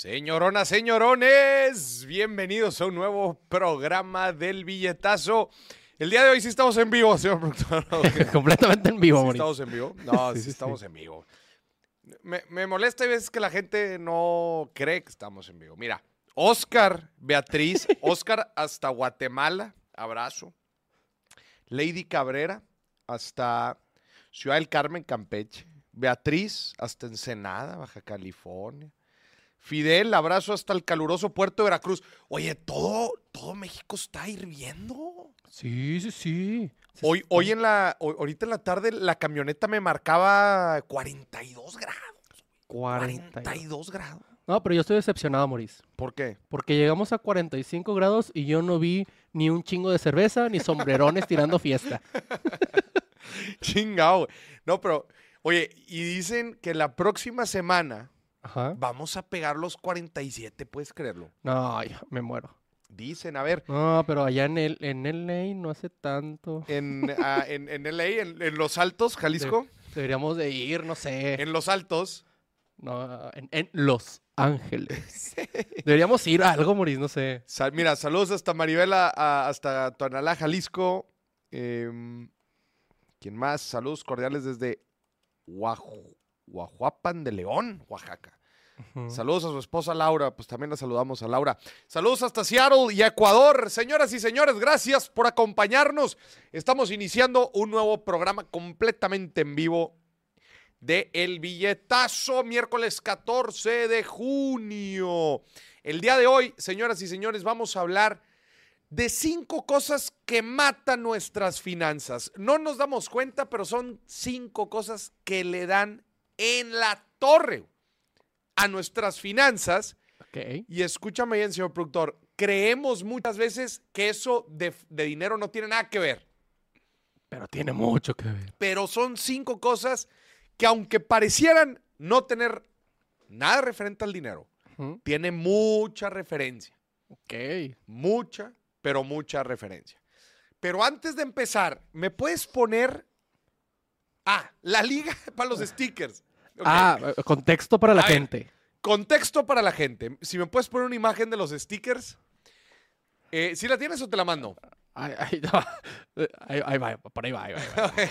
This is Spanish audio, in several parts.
Señoronas, señorones, bienvenidos a un nuevo programa del billetazo. El día de hoy sí estamos en vivo, señor productor. Completamente en vivo, ¿Sí estamos en vivo? No, sí, Sí, sí, estamos en vivo. Me, me molesta a veces que la gente no cree que estamos en vivo. Mira, Oscar, Beatriz, Oscar hasta Guatemala, abrazo. Lady Cabrera hasta Ciudad del Carmen, Campeche. Beatriz hasta Ensenada, Baja California. Fidel, abrazo hasta el caluroso puerto de Veracruz. Oye, todo, todo México está hirviendo. Sí, sí, sí. Hoy, hoy en la, hoy- ahorita en la tarde la camioneta me marcaba 42 grados. 40. 42 grados. No, pero yo estoy decepcionado, Maurice. ¿Por qué? Porque llegamos a 45 grados y yo no vi ni un chingo de cerveza ni sombrerones tirando fiesta. Chingao. No, pero, oye, y dicen que la próxima semana Ajá. vamos a pegar los 47, ¿puedes creerlo? No, ya me muero. Dicen, a ver, No, pero allá en el en LA no hace tanto. en, ah, en, en LA, en, en Los Altos, Jalisco, Deberíamos de ir, no sé. en Los Altos, No, en, en Los Ángeles. Deberíamos ir a algo, Maurice, no sé. Sal- mira, saludos hasta Maribela, a- hasta Tonalá, Jalisco. Em, ¿Quién más? Saludos cordiales desde Guaju- Guajuapan de León, Oaxaca. Saludos a su esposa Laura, pues también la saludamos a Laura. Saludos hasta Seattle y Ecuador. Señoras y señores, gracias por acompañarnos. Estamos iniciando un nuevo programa completamente en vivo de El Billetazo, miércoles 14 de junio. El día de hoy, señoras y señores, vamos a hablar de cinco cosas que matan nuestras finanzas. No nos damos cuenta, pero son cinco cosas que le dan en la torre a nuestras finanzas. Y escúchame bien, señor productor, creemos muchas veces que eso de, de dinero no tiene nada que ver, Pero tiene mucho que ver. pero son cinco cosas que aunque parecieran no tener nada referente al dinero, Ujú. tiene mucha referencia, Ok. mucha, pero mucha referencia. Pero antes de empezar, ¿me puedes poner... Ah, la liga para los stickers. Ah, contexto para la A ver. gente. Contexto para la gente. Si me puedes poner una imagen de los stickers. Eh, ¿Sí la tienes o te la mando? Ahí, ahí, no. Ahí- ahí va, por ahí va, ahí va. ahí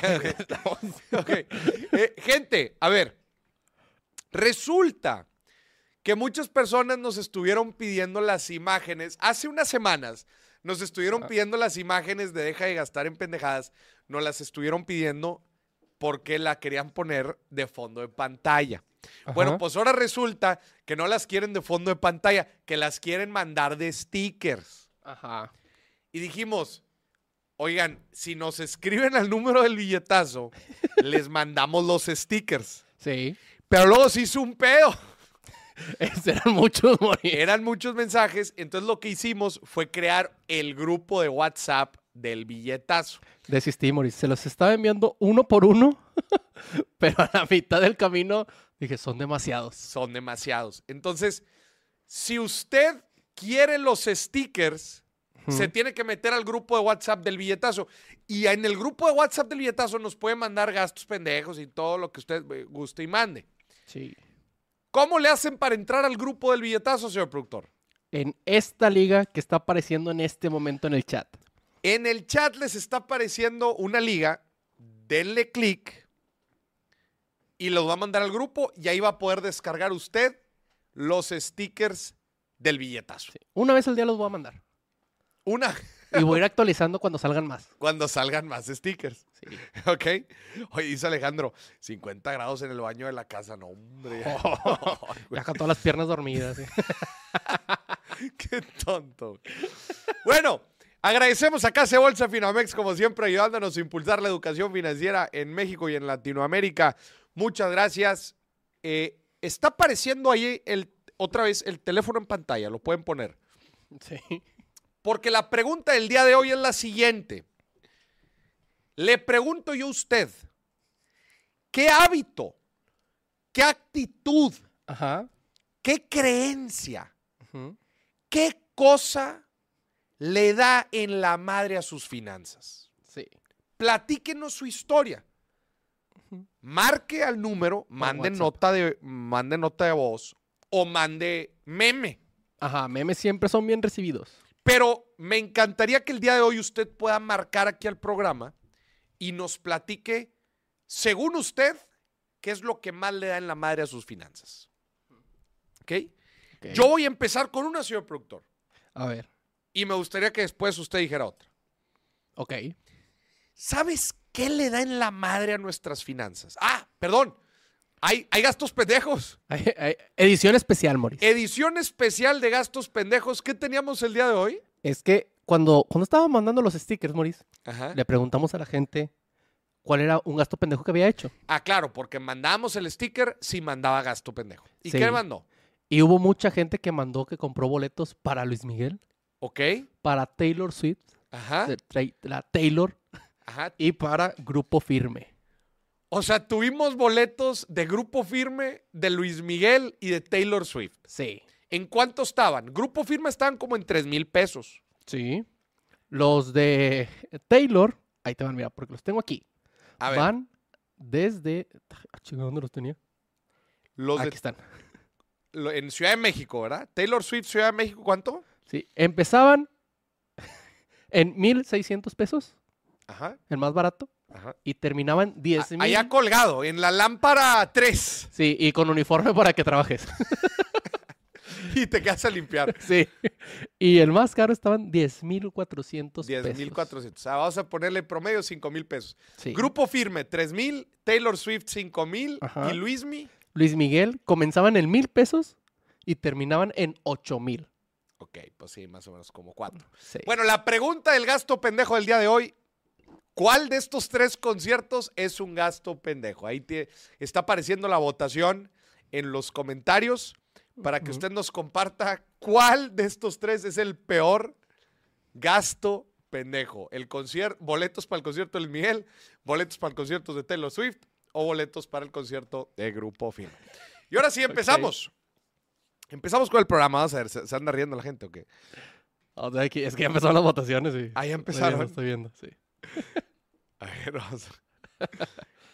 va. Ok. Eh, gente, a ver. Resulta que muchas personas nos estuvieron pidiendo las imágenes. Hace unas semanas nos estuvieron Ah. pidiendo las imágenes de deja de gastar en pendejadas. Nos las estuvieron pidiendo porque la querían poner de fondo de pantalla. Bueno, pues ahora resulta que no las quieren de fondo de pantalla, que las quieren mandar de stickers. Ajá. Y dijimos, oigan, si nos escriben al número del billetazo, les mandamos los stickers. Sí. Pero luego se hizo un pedo. Eran muchos. Eran muchos mensajes. Entonces lo que hicimos fue crear el grupo de WhatsApp del billetazo. Desistí, Mauricio. Se los estaba enviando uno por uno, pero a la mitad del camino dije, son demasiados. Son demasiados. Entonces, si usted quiere los stickers, se tiene que meter al grupo de WhatsApp del billetazo. Y en el grupo de WhatsApp del billetazo nos puede mandar gastos pendejos y todo lo que usted eh, guste y mande. Sí. ¿Cómo le hacen para entrar al grupo del billetazo, señor productor? En esta liga que está apareciendo en este momento en el chat. En el chat les está apareciendo una liga. Denle clic y los va a mandar al grupo y ahí va a poder descargar usted los stickers del billetazo. Una vez al día los voy a mandar. Una, Y voy a ir actualizando cuando salgan más. cuando salgan más stickers. Sí. ¿Ok? Oye, dice Alejandro, 50 grados en el baño de la casa. No, hombre. Ya con todas las piernas dormidas. Qué tonto. Bueno, agradecemos a Casa Bolsa Finamex, como siempre, ayudándonos a impulsar la educación financiera en México y en Latinoamérica. Muchas gracias. Eh, está apareciendo ahí el, otra vez el teléfono en pantalla, lo pueden poner. Sí. Porque la pregunta del día de hoy es la siguiente. Le pregunto yo a usted, ¿qué hábito, qué actitud, Ajá. qué creencia, qué cosa le da en la madre a sus finanzas? Sí. Platíquenos su historia. Marque al número, mande nota, de, mande nota de voz o mande meme. Ajá, memes siempre son bien recibidos. Pero me encantaría que el día de hoy usted pueda marcar aquí al programa y nos platique, según usted, qué es lo que más le da en la madre a sus finanzas. ¿Ok? Ok. Yo voy a empezar con una, señor productor. A ver, Y me gustaría que después usted dijera otra. ok. ¿Sabes qué le da en la madre a nuestras finanzas? Ah, perdón. Hay, hay gastos pendejos. Hay- hay- Edición especial, Moris. Edición especial de gastos pendejos. ¿Qué teníamos el día de hoy? Es que cuando, cuando estaba mandando los stickers, Moris, Ajá. le preguntamos a la gente cuál era un gasto pendejo que había hecho. Ah, claro, porque mandábamos el sticker si mandaba gasto pendejo. ¿Y Sí. qué mandó? Y hubo mucha gente que mandó que compró boletos para Luis Miguel, ¿Ok? para Taylor Swift, Ajá. la Taylor, Ajá. y para Grupo Firme. O sea, tuvimos boletos de Grupo Firme, de Luis Miguel y de Taylor Swift. Sí. ¿En cuánto estaban? Grupo Firme estaban como en 3 mil pesos. Sí. Los de Taylor, ahí te van, mira, porque los tengo aquí. A ver, Van desde. Ah, ¿Dónde los tenía? los Aquí de, están. en Ciudad de México, ¿verdad? Taylor Swift, Ciudad de México, ¿cuánto? Sí. Empezaban en 1,600 pesos, Ajá, el más barato, ajá. y terminaban 10 mil. Allá colgado, en la lámpara 3. Sí, y con uniforme para que trabajes. Y te quedas a limpiar. sí. Y el más caro estaban 10,400 pesos. 10,400. O sea, vamos a ponerle promedio 5 mil pesos. Sí. Grupo Firme, 3 mil. Taylor Swift, 5 mil. Ajá. Y Luismi. Luis Miguel comenzaban en mil pesos y terminaban en 8 mil. Ok, pues sí, más o menos como 4. Sí. Bueno, la pregunta del gasto pendejo del día de hoy. ¿Cuál de estos tres conciertos es un gasto pendejo? Ahí te- está apareciendo la votación en los comentarios para que usted nos comparta cuál de estos tres es el peor gasto pendejo. El concierto, boletos para el concierto de Luis Miguel, boletos para el concierto de Taylor Swift o boletos para el concierto de Grupo Firme. Y ahora sí empezamos. Empezamos con el programa, vamos a ver, ¿se, se anda riendo la gente o qué? O sea, que- es que ya empezaron las votaciones. Y... Ah, ya Estoy empezaron. viendo, estoy viendo, sí. A ver, vamos a-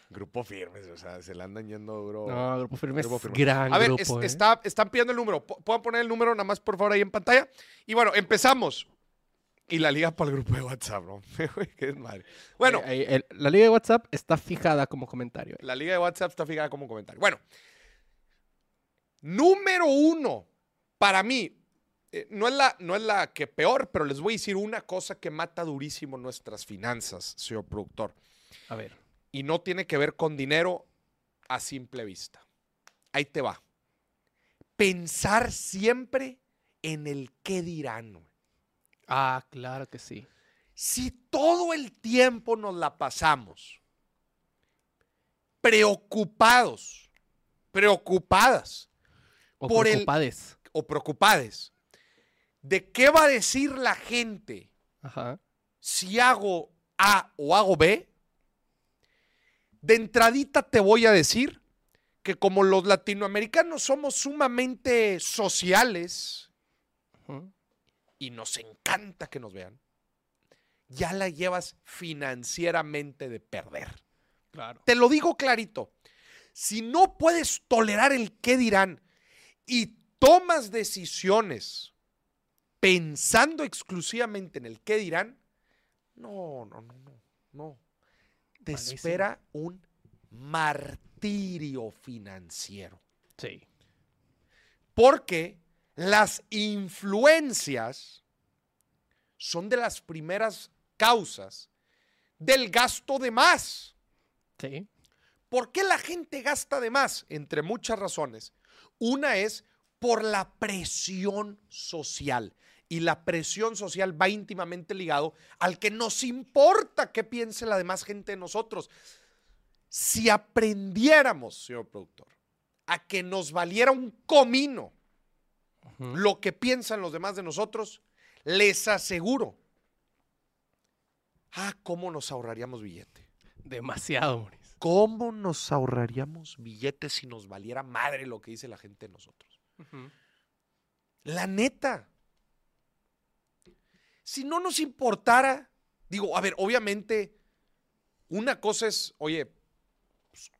Grupo Firmes, o sea, se le andan yendo duro. No, Grupo Firme es Grupo Firme. gran a ver, grupo, es- ¿eh? está, están pidiendo el número. Pu- ¿Puedan poner el número nada más, por favor, ahí en pantalla? Y bueno, empezamos. Y la liga para el grupo de WhatsApp. Güey, Qué desmadre. Bueno, Ahí- ahí, el- la liga de WhatsApp está fijada como comentario. la liga de WhatsApp está fijada como comentario. Bueno, número uno, para mí, eh, no, es la, no es la que peor, pero les voy a decir una cosa que mata durísimo nuestras finanzas, señor productor. A ver. y no tiene que ver con dinero a simple vista. Ahí te va. Pensar siempre en el qué dirán. Ah, claro que sí. Si todo el tiempo nos la pasamos preocupados, preocupadas O Por el- preocupades. o preocupadas de qué va a decir la gente Ajá. si hago A o hago B, de entradita te voy a decir que como los latinoamericanos somos sumamente sociales y nos encanta que nos vean, ya la llevas financieramente de perder. Claro. Te lo digo clarito. Si no puedes tolerar el qué dirán y tomas decisiones pensando exclusivamente en el qué dirán, no, no, no, no, no. Te Malísimo. espera un martirio financiero. Sí. Porque las influencias son de las primeras causas del gasto de más. Sí. ¿Por qué la gente gasta de más? Entre muchas razones. Una es por la presión social. Y la presión social va íntimamente ligado al que nos importa qué piense la demás gente de nosotros. Si aprendiéramos, señor productor, a que nos valiera un comino lo que piensan los demás de nosotros, les aseguro, ah, cómo nos ahorraríamos billete. Demasiado, Moris. ¿Cómo nos ahorraríamos billetes si nos valiera madre lo que dice la gente de nosotros? La neta. Si no nos importara, digo, a ver, obviamente, una cosa es, oye, pues,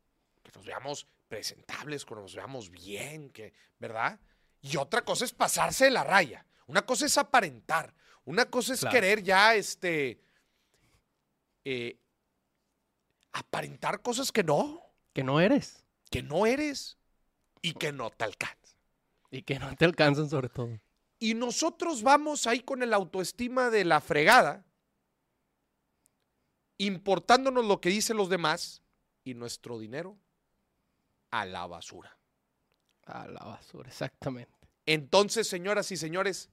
que nos veamos presentables, que nos veamos bien, que, ¿verdad? Y otra cosa es pasarse de la raya. Una cosa es aparentar. Una cosa es Claro. querer ya, este, eh, aparentar cosas que no, Que no eres. que no eres y que no te alcanzan. Y que no te alcanzan sobre todo. Y nosotros vamos ahí con el autoestima de la fregada, importándonos lo que dicen los demás y nuestro dinero a la basura. A la basura, exactamente. Entonces, señoras y señores,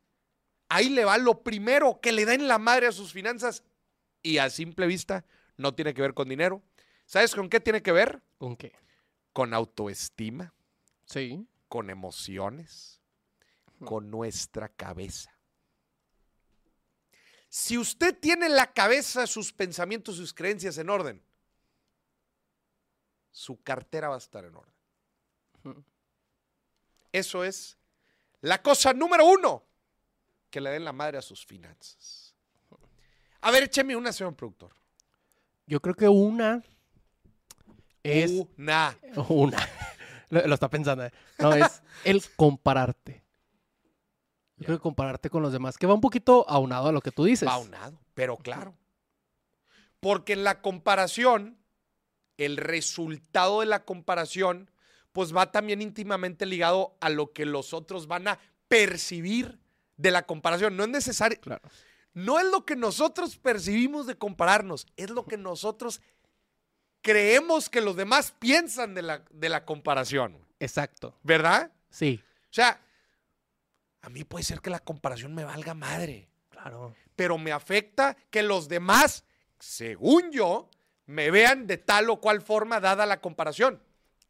ahí le va lo primero que le den la madre a sus finanzas y a simple vista no tiene que ver con dinero. ¿Sabes con qué tiene que ver? ¿Con qué? Con autoestima, Sí. con emociones, con nuestra cabeza. Si usted tiene la cabeza, sus pensamientos, sus creencias en orden, su cartera va a estar en orden. Eso es la cosa número uno, que le den la madre a sus finanzas. A ver, écheme una, señor productor. Yo creo que una es Una. una. lo, lo está pensando. ¿eh? No, es el compararte. Yo creo que compararte con los demás, que va un poquito aunado a lo que tú dices. Aunado, pero claro. Porque en la comparación, el resultado de la comparación, pues va también íntimamente ligado a lo que los otros van a percibir de la comparación. No es necesario, Claro. no es lo que nosotros percibimos de compararnos, es lo que nosotros creemos que los demás piensan de la, de la comparación, Exacto. ¿verdad? Sí. O sea, a mí puede ser que la comparación me valga madre Claro. pero me afecta que los demás, según yo, me vean de tal o cual forma dada la comparación.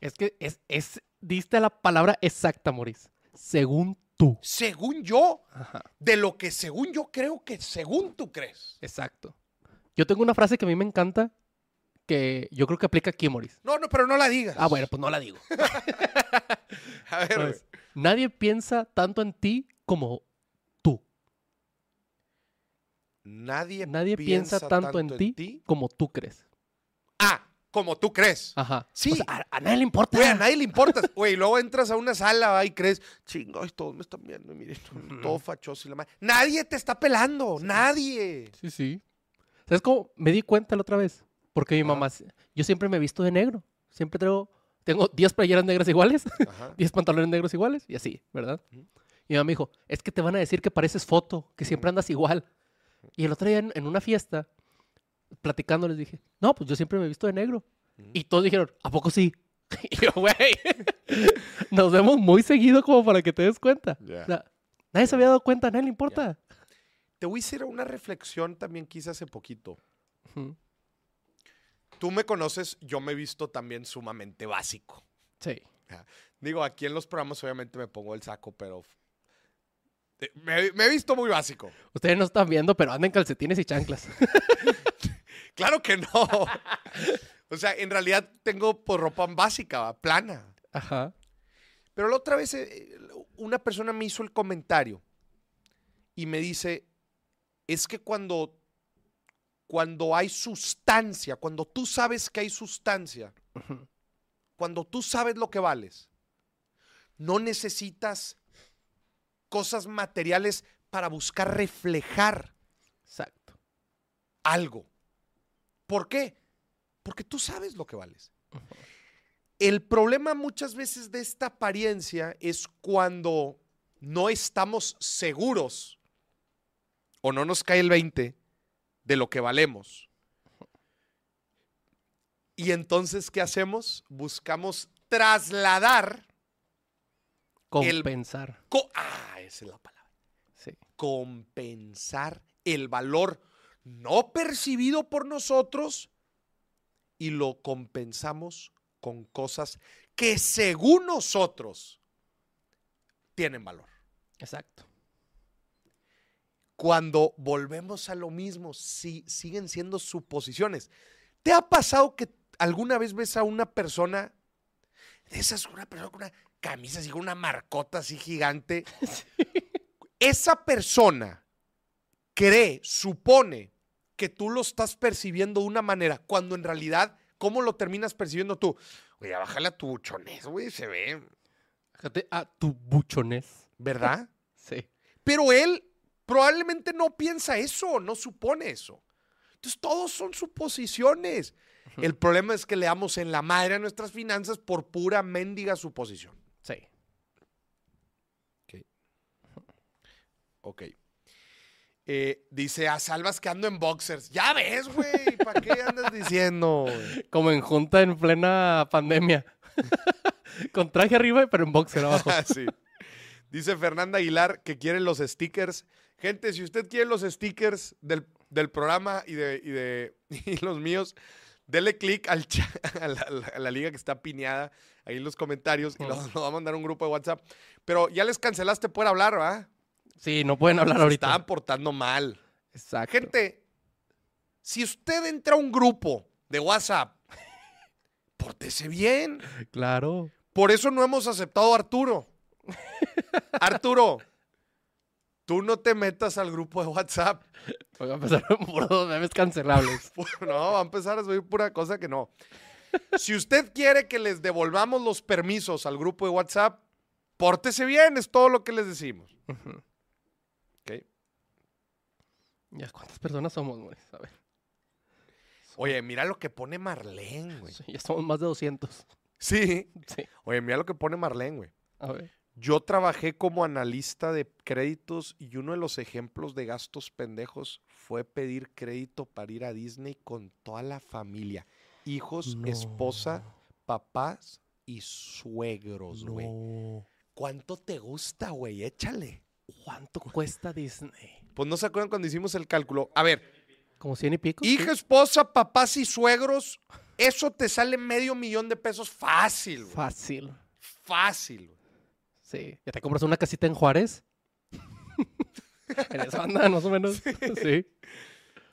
Es que es, es, diste la palabra exacta, Maurice. Según tú. Según yo, Ajá. de lo que según yo creo que según tú crees. Exacto. Yo tengo una frase que a mí me encanta, que yo creo que aplica aquí, Maurice. No, no, pero no la digas. Ah, bueno, pues no la digo. A ver. Pues, Nadie piensa tanto en ti como tú. nadie, Nadie piensa, tanto, en, ti, como tú crees. Ah, como tú crees. Ajá. Sí. O sea, a, a nadie le importa. Güey, a nadie le importa. Güey, luego entras a una sala va, y crees, chingos, todos me están viendo, miren, todo fachoso y la madre. Nadie te está pelando, nadie. Sí, sí. ¿Sabes cómo? Me di cuenta la otra vez. Porque mi Ajá. mamá, yo siempre me he visto de negro. Siempre traigo, tengo 10 playeras negras iguales, Ajá. 10 pantalones negros iguales y así, ¿verdad? Y mi mamá me dijo, es que te van a decir que pareces foto, que siempre andas igual. Y el otro día en, en una fiesta, platicando, les dije, no, pues yo siempre me he visto de negro. Y todos dijeron, ¿a poco sí? Y yo, güey, nos vemos muy seguido como para que te des cuenta. Ya. O sea, nadie se había dado cuenta, a nadie le importa. Te voy a hacer una reflexión también que hice hace poquito. Tú me conoces, yo me he visto también sumamente básico. Sí. Digo, aquí en los programas obviamente me pongo el saco, pero eh, me, me he visto muy básico. Ustedes no están viendo, pero andan calcetines y chanclas. Claro que no. o sea, en realidad tengo pues, ropa básica, plana. Ajá. Pero la otra vez eh, una persona me hizo el comentario y me dice, es que cuando, cuando hay sustancia, cuando tú sabes que hay sustancia, cuando tú sabes lo que vales, no necesitas cosas materiales para buscar reflejar Exacto. algo. ¿Por qué? Porque tú sabes lo que vales. El problema muchas veces de esta apariencia es cuando no estamos seguros o no nos cae el 20 de lo que valemos. Y entonces, ¿qué hacemos? Buscamos trasladar. El- Compensar. co- ah, esa es la palabra. Sí. compensar el valor no percibido por nosotros y lo compensamos con cosas que según nosotros tienen valor. Exacto. Cuando volvemos a lo mismo, sí, siguen siendo suposiciones. ¿Te ha pasado que alguna vez ves a una persona, de esas, una persona con una camisa así, con una marcota así gigante? Esa persona cree, supone que tú lo estás percibiendo de una manera, cuando en realidad, ¿cómo lo terminas percibiendo tú? Oye, bájale a tu buchones, güey, se ve. Fíjate a tu buchones. ¿Verdad? Sí. Pero él probablemente no piensa eso, no supone eso. Entonces, todos son suposiciones. El problema es que le damos en la madre a nuestras finanzas por pura mendiga suposición. Sí. Ok. Eh, dice a Salvas que ando en boxers. Ya ves, güey. ¿Para qué andas diciendo? Como en junta en plena pandemia. Con traje arriba, pero en boxer abajo. Sí. Dice Fernanda Aguilar que quiere los stickers. Gente, si usted quiere los stickers del, del programa y de, y de y los míos, dele click al a, la, a la- liga que está piñada ahí en los comentarios y lo, lo va a mandar a un grupo de WhatsApp. Pero ya les cancelaste por hablar, ¿verdad? Sí, no pueden hablar Se ahorita. estaban portando mal. Exacto. Gente, si usted entra a un grupo de WhatsApp, pórtese bien. Claro. Por eso no hemos aceptado a Arturo. Arturo, tú no te metas al grupo de WhatsApp. Voy a empezar por dos memes cancelables. No, va a empezar a subir pura cosa que no. Si usted quiere que les devolvamos los permisos al grupo de WhatsApp, pórtese bien, es todo lo que les decimos. ¿Ok? Ya, ¿cuántas personas somos, güey? A ver. Oye, mira lo que pone Marlene, güey. Sí, ya somos más de 200. Sí. Sí. Oye, mira lo que pone Marlene, güey. A ver. Yo trabajé como analista de créditos y uno de los ejemplos de gastos pendejos fue pedir crédito para ir a Disney con toda la familia. Hijos, No. esposa, papás y suegros, güey. No. ¿Cuánto te gusta, güey? Échale. ¿Cuánto cuesta Disney? Pues no se acuerdan cuando hicimos el cálculo. A ver, ¿Como 100 y pico? hija, esposa, papás y suegros, eso te sale medio millón de pesos fácil, güey. Fácil. Fácil. güey. Sí. ¿Ya te compras una casita en Juárez? en eso anda, más o menos. Sí.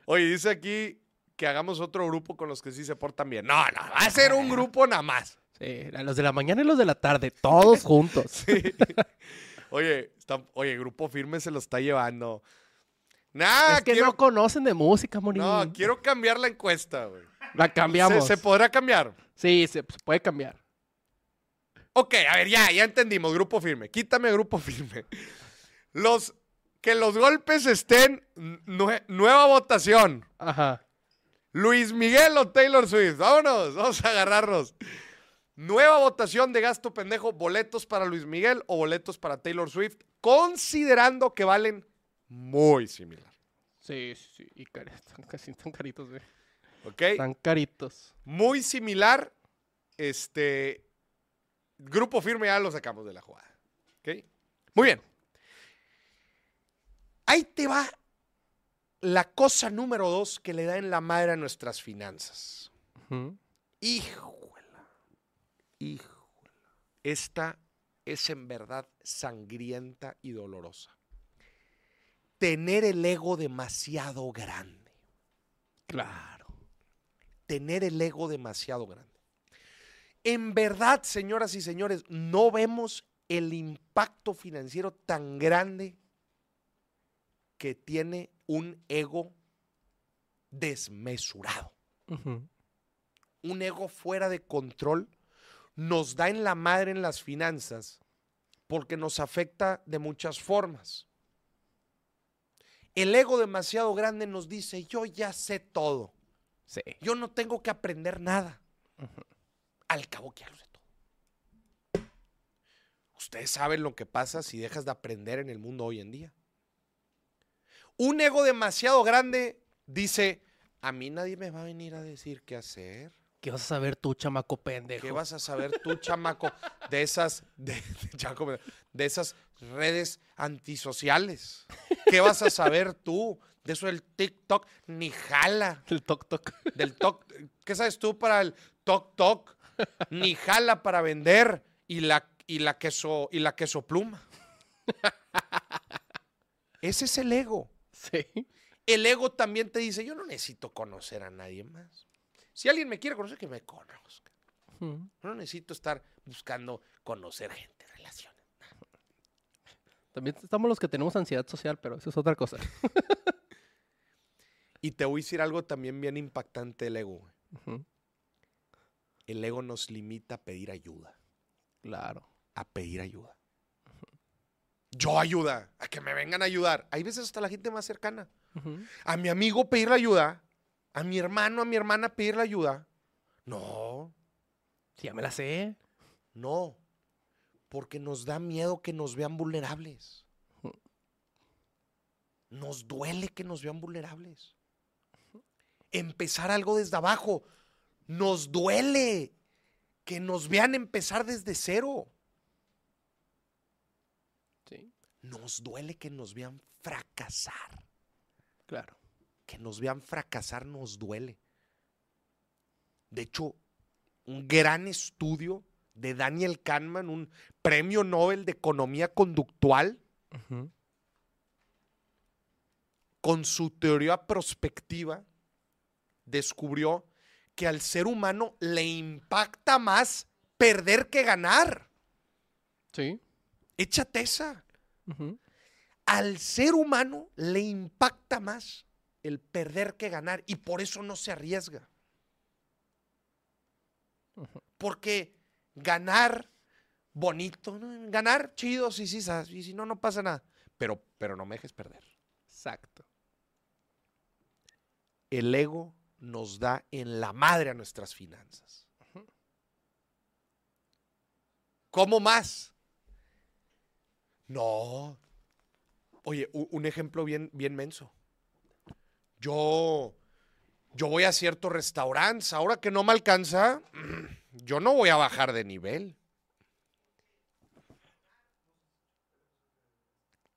Oye, dice aquí que hagamos otro grupo con los que sí se portan bien. No, no, va a ser un grupo nada más. Sí, los de la mañana y los de la tarde, todos juntos. Oye, está- oye, Grupo Firme se lo está llevando. Nah, es que quiero, no conocen de música, Morín. no, quiero cambiar la encuesta, güey. La cambiamos. ¿Se, se podrá cambiar? Sí, se, se puede cambiar. Ok, a ver, ya, ya entendimos, Grupo Firme. Quítame Grupo Firme. Los, que los golpes estén, nue- nueva votación. Ajá. Luis Miguel o Taylor Swift. Vámonos, vamos a agarrarnos. Nueva votación de gasto pendejo, boletos para Luis Miguel o boletos para Taylor Swift, considerando que valen muy similar. Sí, sí, y están casi tan caritos, güey. ¿Ok? Están caritos. Muy similar. Este. Grupo firme ya lo sacamos de la jugada. ¿Ok? Muy bien. Ahí te va la cosa número dos que le da en la madre a nuestras finanzas. Ujú. Híjola. Híjola. Esta es en verdad sangrienta y dolorosa. Tener el ego demasiado grande. Claro. Tener el ego demasiado grande. En verdad, señoras y señores, no vemos el impacto financiero tan grande que tiene un ego desmesurado. Un ego fuera de control nos da en la madre en las finanzas porque nos afecta de muchas formas. El ego demasiado grande nos dice, yo ya sé todo, Sí. yo no tengo que aprender nada. Al cabo que sé todo. Ustedes saben lo que pasa si dejas de aprender en el mundo hoy en día. Un ego demasiado grande dice, a mí nadie me va a venir a decir qué hacer. ¿Qué vas a saber tú, chamaco pendejo? ¿Qué vas a saber tú, chamaco, de esas, de, de- de esas redes antisociales? ¿Qué vas a saber tú de eso del TikTok? Ni jala. El toc toc. Del toc, ¿Qué sabes tú para el Tok Tok? Ni jala para vender y la, y la, queso, y la queso pluma. Ese es el ego. Sí. El ego también te dice, yo no necesito conocer a nadie más. Si alguien me quiere conocer, que me conozca. No necesito estar buscando conocer gente, relaciones. También estamos los que tenemos ansiedad social, pero eso es otra cosa. Y te voy a decir algo también bien impactante del ego. Ujú. El ego nos limita a pedir ayuda, Claro. a pedir ayuda. Yo ayuda, a que me vengan a ayudar. Hay veces hasta la gente más cercana. A mi amigo pedirle ayuda, a mi hermano, a mi hermana pedirle ayuda. No, Sí, ya me la sé. no, porque nos da miedo que nos vean vulnerables. Nos duele que nos vean vulnerables. Empezar algo desde abajo. Nos duele que nos vean empezar desde cero. Sí, Nos duele que nos vean fracasar. claro. Que nos vean fracasar nos duele. De hecho, un gran estudio de Daniel Kahneman, un premio Nobel de Economía Conductual, con su teoría prospectiva, descubrió que al ser humano le impacta más perder que ganar. Sí. Échate esa. Al ser humano le impacta más el perder que ganar y por eso no se arriesga. Porque ganar bonito, ¿no? ganar chido, sí, sí, y si no, no pasa nada. Pero, pero no me dejes perder. Exacto. El ego nos da en la madre a nuestras finanzas. ¿Cómo más? No. Oye, un ejemplo bien, bien menso. Yo, yo voy a ciertos restaurantes, ahora que no me alcanza, yo no voy a bajar de nivel.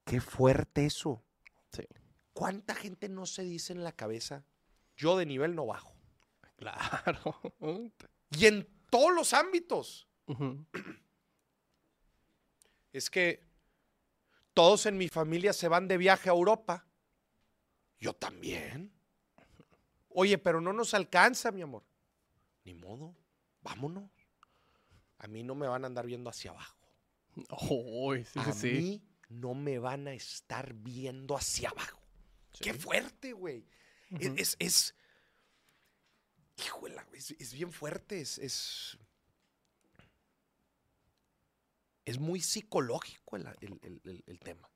Qué fuerte eso. Sí. ¿Cuánta gente no se dice en la cabeza, yo de nivel no bajo? Claro. Y en todos los ámbitos. Es que todos en mi familia se van de viaje a Europa. Yo también. Oye, pero no nos alcanza, mi amor. Ni modo. Vámonos. A mí no me van a andar viendo hacia abajo. Sí, a sí, mí no me van a estar viendo hacia abajo. Qué fuerte, güey. Es- es, es- es, es bien fuerte. Es, es, es muy psicológico el, el- el- el- el tema.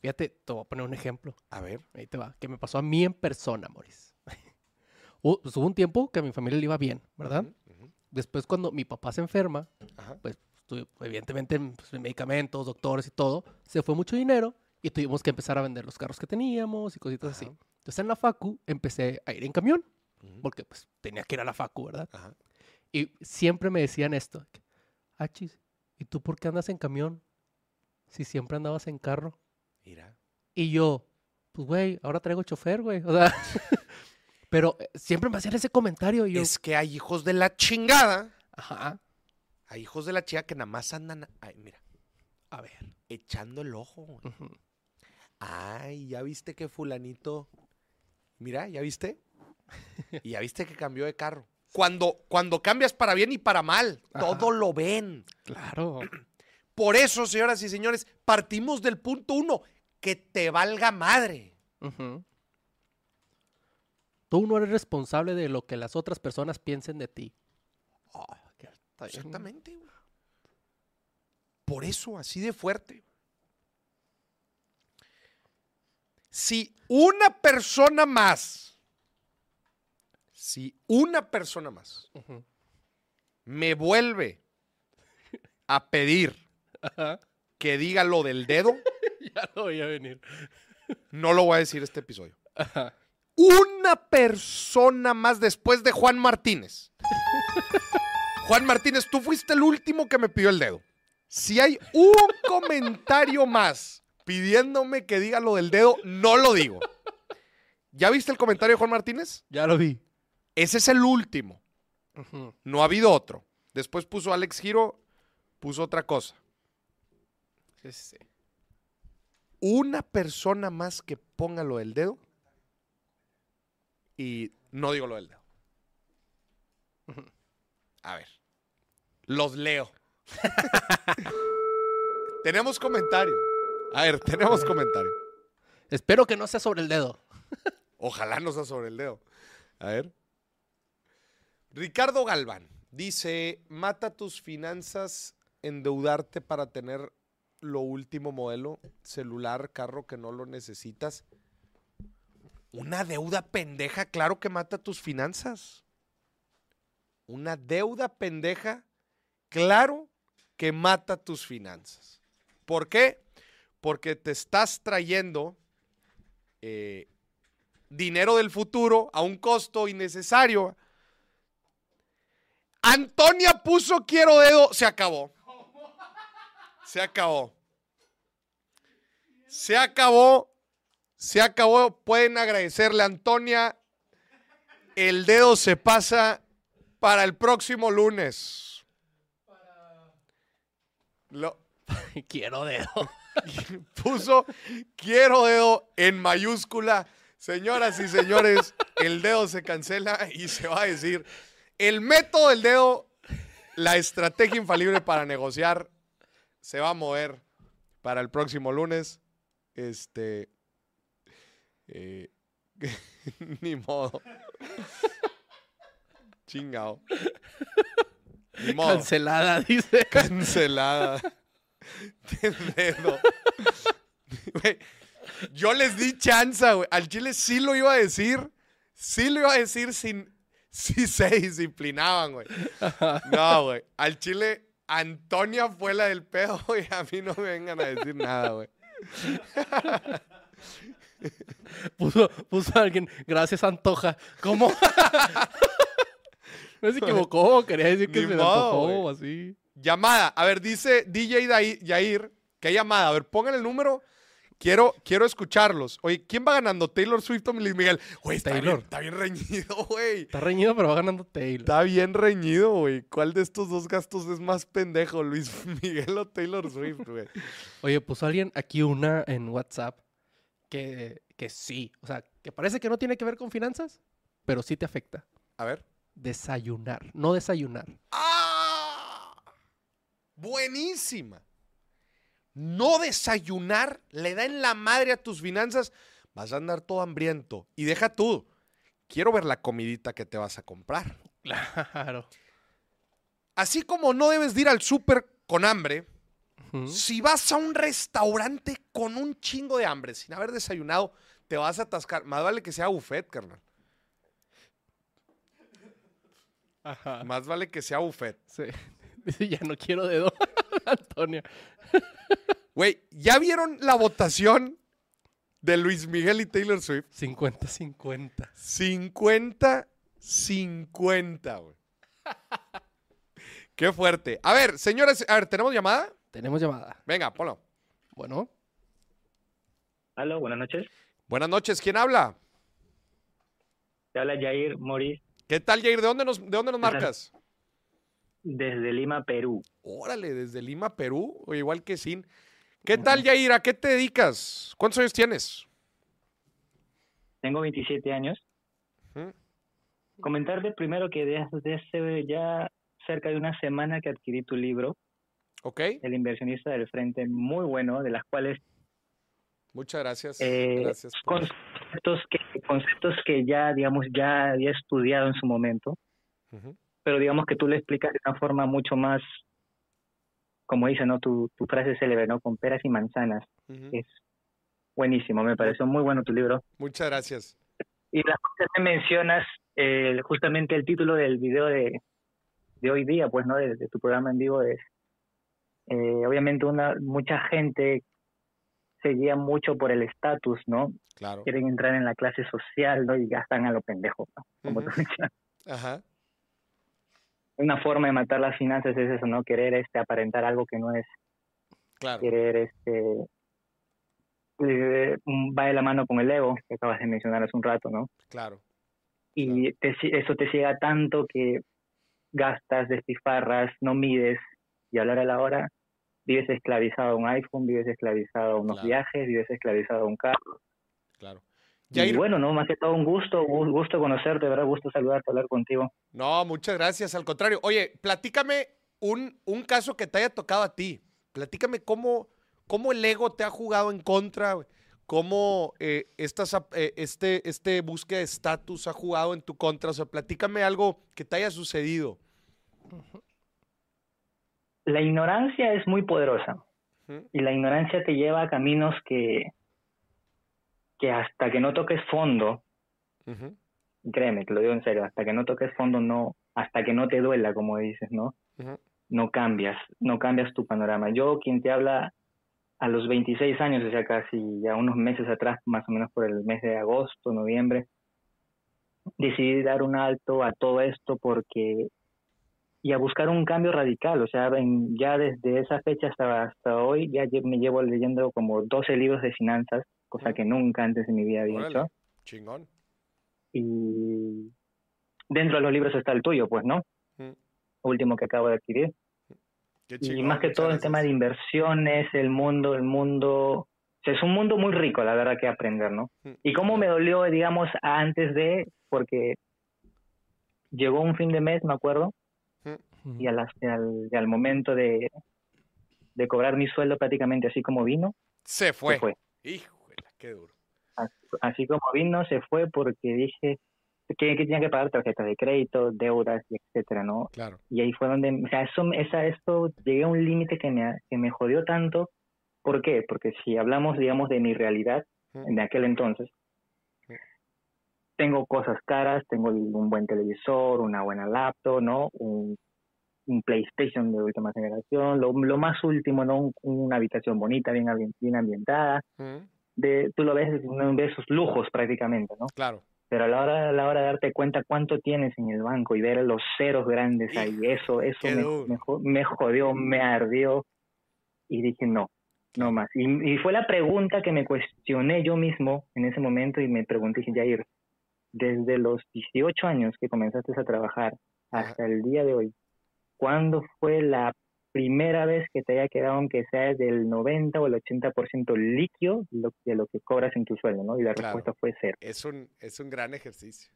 Fíjate, te voy a poner un ejemplo. A ver. Ahí te va. Que me pasó a mí en persona, Moris. Hubo pues, hubo un tiempo que a mi familia le iba bien, ¿verdad? Después, cuando mi papá se enferma, ajá. pues estuve- evidentemente pues, en medicamentos, doctores y todo, se fue mucho dinero y tuvimos que empezar a vender los carros que teníamos y cositas así. Entonces en la facu empecé a ir en camión, porque pues tenía que ir a la facu, ¿verdad? ajá. Y siempre me decían esto, que, ah, ¿y tú por qué andas en camión? Si siempre andabas en carro. Mira. Y yo, pues güey, ahora traigo chofer, güey. O sea, pero eh, siempre me hacían ese comentario y yo, Es que hay hijos de la chingada. ajá, Hay hijos de la chica que nada más andan, ay, mira, a ver. echando el ojo. güey. ujú. Ay, ya viste que fulanito. Mira, ¿ya viste? Y ya viste que cambió de carro. Cuando, cuando cambias para bien y para mal, Ajá. todo lo ven. Claro. Por eso, señoras y señores, partimos del punto uno, que te valga madre. Tú no eres responsable de lo que las otras personas piensen de ti. Ah, está bien. Exactamente. güey. Por eso, así de fuerte. Si una persona más, si una persona más me vuelve a pedir Ajá. que diga lo del dedo, Ya lo voy a venir. no lo voy a decir este episodio. Ajá. Una persona más después de Juan Martínez. Juan Martínez, tú fuiste el último que me pidió el dedo. Si hay un comentario más pidiéndome que diga lo del dedo, no lo digo. ¿Ya viste el comentario de Juan Martínez? Ya lo vi. Ese es el último. No ha habido otro. Después puso Alex Giro, puso otra cosa. Sí, sí, sí. Una persona más que ponga lo del dedo y no digo lo del dedo. A ver, los leo. tenemos comentario. A ver, tenemos comentario. Espero que no sea sobre el dedo. Ojalá no sea sobre el dedo. A ver. Ricardo Galván dice, mata tus finanzas endeudarte para tener lo último modelo, celular, carro que no lo necesitas. Una deuda pendeja, claro que mata tus finanzas. Una deuda pendeja, claro que mata tus finanzas. ¿Por qué? Porque te estás trayendo eh, dinero del futuro a un costo innecesario. Antonia puso quiero dedo, se acabó. Se acabó. Se acabó. Se acabó. Pueden agradecerle a Antonia. El dedo se pasa para el próximo lunes. Lo, Quiero dedo. puso quiero dedo en mayúscula. Señoras y señores, el dedo se cancela y se va a decir el método del dedo, la estrategia infalible para negociar, se va a mover para el próximo lunes. Este. eh, ni modo. Chingao. Ni modo. Cancelada, dice. Cancelada. De dedo. Güey, yo les di chance, güey. Al Chile sí lo iba a decir. Sí lo iba a decir sin. Sí se disciplinaban, güey. No, güey. Al Chile, Antonia fue la del pedo, güey. A mí no me vengan a decir nada, güey. Puso, puso alguien, gracias Antoja. ¿Cómo? no se equivocó, quería decir que Ni se modo, antojó así. Llamada. A ver, dice DJ Yair. ¿Qué llamada? A ver, pongan el número. Quiero, quiero escucharlos. Oye, ¿quién va ganando? ¿Taylor Swift o Luis Miguel? Güey, está Taylor. bien, está bien reñido, güey. Está reñido, pero va ganando Taylor. Está bien reñido, güey. ¿Cuál de estos dos gastos es más pendejo? ¿Luis Miguel o Taylor Swift, güey? Oye, puso alguien aquí una en WhatsApp que, que sí. O sea, que parece que no tiene que ver con finanzas, pero sí te afecta. A ver. Desayunar, no desayunar. ¡Ah! Buenísima. No desayunar le da en la madre a tus finanzas. Vas a andar todo hambriento. Y deja tú. Quiero ver la comidita que te vas a comprar. Claro. Así como no debes de ir al súper con hambre, si vas a un restaurante con un chingo de hambre, sin haber desayunado, te vas a atascar. Más vale que sea buffet, carnal. Ajá. Más vale que sea buffet. Sí. Dice, ya no quiero dedo. Antonia. Güey, ¿ya vieron la votación de Luis Miguel y Taylor Swift? 50-50. 50-50, güey. Qué fuerte. A ver, señores, a ver, ¿tenemos llamada? Tenemos llamada. Venga, ponlo. Bueno, Aló, buenas noches. Buenas noches, ¿quién habla? Te habla Jair Moris ¿Qué tal, Jair? ¿De dónde nos, de dónde nos marcas? Desde Lima, Perú. Órale, desde Lima, Perú, o igual que Sin. ¿Qué tal, Jair? ¿A qué te dedicas? ¿Cuántos años tienes? Tengo 27 años. Ujú. Comentarte primero que desde hace ya cerca de una semana que adquirí tu libro, ¿Ok? El inversionista del frente, muy bueno, de las cuales Muchas gracias. eh, gracias. por- conceptos que conceptos que ya digamos ya había estudiado en su momento, Ujú. Pero digamos que tú le explicas de una forma mucho más como dice, ¿no? Tu, tu frase célebre, ¿no? Con peras y manzanas. Es buenísimo, me pareció muy bueno tu libro. Muchas gracias. Y las cosas que mencionas, eh, justamente el título del video de, de hoy día, pues, ¿no? De, de tu programa en vivo es, eh, obviamente, una mucha gente se guía mucho por el estatus, ¿no? Claro. Quieren entrar en la clase social, ¿no? Y gastan a lo pendejo, ¿no? Como tú mencionas. Ajá. Una forma de matar las finanzas es eso, ¿no? Querer este, aparentar algo que no es, Claro. querer este eh, va de la mano con el ego que acabas de mencionar hace un rato, ¿no? Claro. y te eso te ciega tanto que gastas, despilfarras, no mides y a la hora de la hora vives esclavizado a un iPhone, vives esclavizado a unos Claro. viajes, vives esclavizado a un carro. Claro. Y bueno, no, más que todo un gusto, un gusto conocerte, ¿verdad? Gusto saludarte, hablar contigo. No, muchas gracias. Al contrario. Oye, platícame un, un caso que te haya tocado a ti. Platícame cómo, cómo el ego te ha jugado en contra, cómo eh, estas, eh, este, este búsqueda de estatus ha jugado en tu contra. O sea, platícame algo que te haya sucedido. La ignorancia es muy poderosa. Y la ignorancia te lleva a caminos que, que hasta que no toques fondo, créeme, te lo digo en serio, hasta que no toques fondo, no, hasta que no te duela, como dices, ¿no? No cambias, no cambias tu panorama. Yo, quien te habla a los 26 años, o sea, casi ya unos meses atrás, más o menos por el mes de agosto, noviembre, decidí dar un alto a todo esto porque y a buscar un cambio radical, o sea, en- ya desde esa fecha hasta, hasta hoy ya me llevo leyendo como 12 libros de finanzas, cosa que nunca antes en mi vida había Órale. hecho. Chingón. Y dentro de los libros está el tuyo, pues, ¿no? Mm. Último que acabo de adquirir. Qué Y chingón, más que todo el gracias. tema de inversiones, el mundo, el mundo, o sea, es un mundo muy rico, la verdad, que aprender, ¿no? Mm. Y cómo me dolió, digamos, antes de, porque llegó un fin de mes, me acuerdo, Ujú. y, a las- y al, y al momento de, de cobrar mi sueldo prácticamente así como vino, Se fue. se fue. Híjole, qué duro. Así como vino, se fue porque dije que, que tenía que pagar tarjetas de crédito, deudas, etcétera, ¿no? Claro. Y ahí fue donde, o sea, eso, esa, esto, llegué a un límite que me, que me jodió tanto. ¿Por qué? Porque si hablamos, digamos, de mi realidad Mm. de aquel entonces, Mm. tengo cosas caras, tengo un buen televisor, una buena laptop, ¿no? Un, un PlayStation de última generación, lo, lo más último, ¿no? Un- una habitación bonita, bien, bien ambientada. Mm, De, tú lo ves, uno ve sus lujos prácticamente, ¿no? Claro. pero a la hora, a la hora de darte cuenta cuánto tienes en el banco y ver los ceros grandes ahí, eso, eso me, me, me jodió, me ardió y dije no, no más. Y, y fue la pregunta que me cuestioné yo mismo en ese momento y me pregunté, dije, Jair, desde los 18 años que comenzaste a trabajar hasta el día de hoy, ¿cuándo fue la primera vez que te haya quedado, aunque sea del 90 o el 80% líquido lo- de lo que cobras en tu sueldo? ¿no? Y la Claro. respuesta fue cero. Es un, es un gran ejercicio.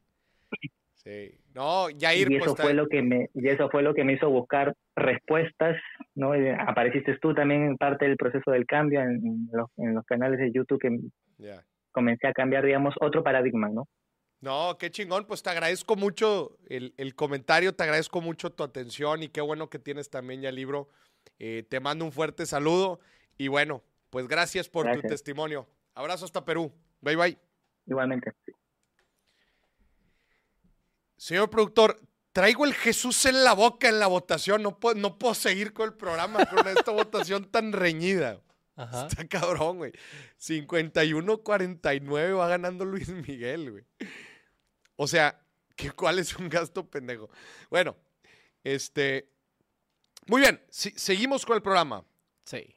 Sí. No, Yair, y eso pues, fue lo que me y eso fue lo que me hizo buscar respuestas no Y apareciste tú también en parte del proceso del cambio en, en los, en los canales de YouTube que comencé a cambiar digamos otro paradigma no No, qué chingón. Pues te agradezco mucho el, el comentario, te agradezco mucho tu atención y qué bueno que tienes también ya el libro. Eh, te mando un fuerte saludo y bueno, pues gracias por tu testimonio. Abrazo hasta Perú. Bye bye. igualmente Señor productor, traigo el Jesús en la boca en la votación. No puedo, no puedo seguir con el programa con esta votación tan reñida. Ajá. Está cabrón, güey. 51-49 va ganando Luis Miguel, güey. O sea, ¿qué, ¿cuál es un gasto pendejo? Bueno, este. Muy bien, si- seguimos con el programa. Sí.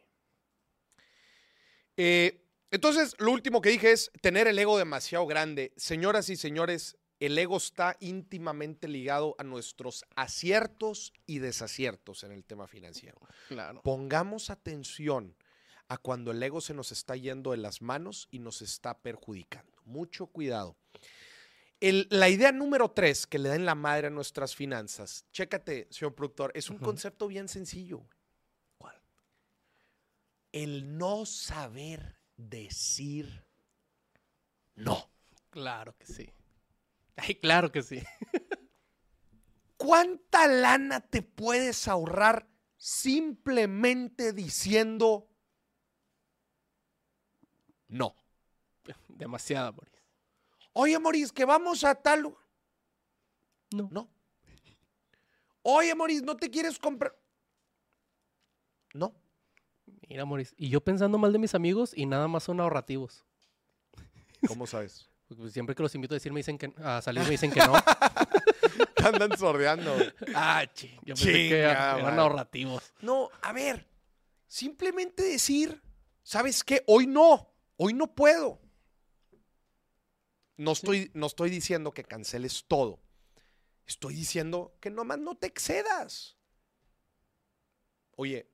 Eh, entonces, lo último que dije es tener el ego demasiado grande. Señoras y señores, el ego está íntimamente ligado a nuestros aciertos y desaciertos en el tema financiero. Claro. Pongamos atención a cuando el ego se nos está yendo de las manos y nos está perjudicando. Mucho cuidado. El- la idea número tres que le da en la madre a nuestras finanzas, chécate, señor productor, es un concepto bien sencillo. ¿Cuál? El no saber decir no. Claro que sí. Ay, claro que sí. ¿Cuánta lana te puedes ahorrar simplemente diciendo no? Demasiada, Boris. Oye, Moris, que vamos a tal. No. No. Oye, Moris, ¿no te quieres comprar? No. Mira, Moris. Y yo pensando mal de mis amigos y nada más son ahorrativos. ¿Cómo sabes? Pues siempre que los invito a decir, me dicen que a salir me dicen que no. Te andan sordeando. ah, chi, yo pensé que Chinga, eran madre. ahorrativos. No, a ver. Simplemente decir, ¿sabes qué? Hoy no. Hoy no puedo. No estoy, no estoy diciendo que canceles todo. Estoy diciendo que nomás no te excedas. Oye,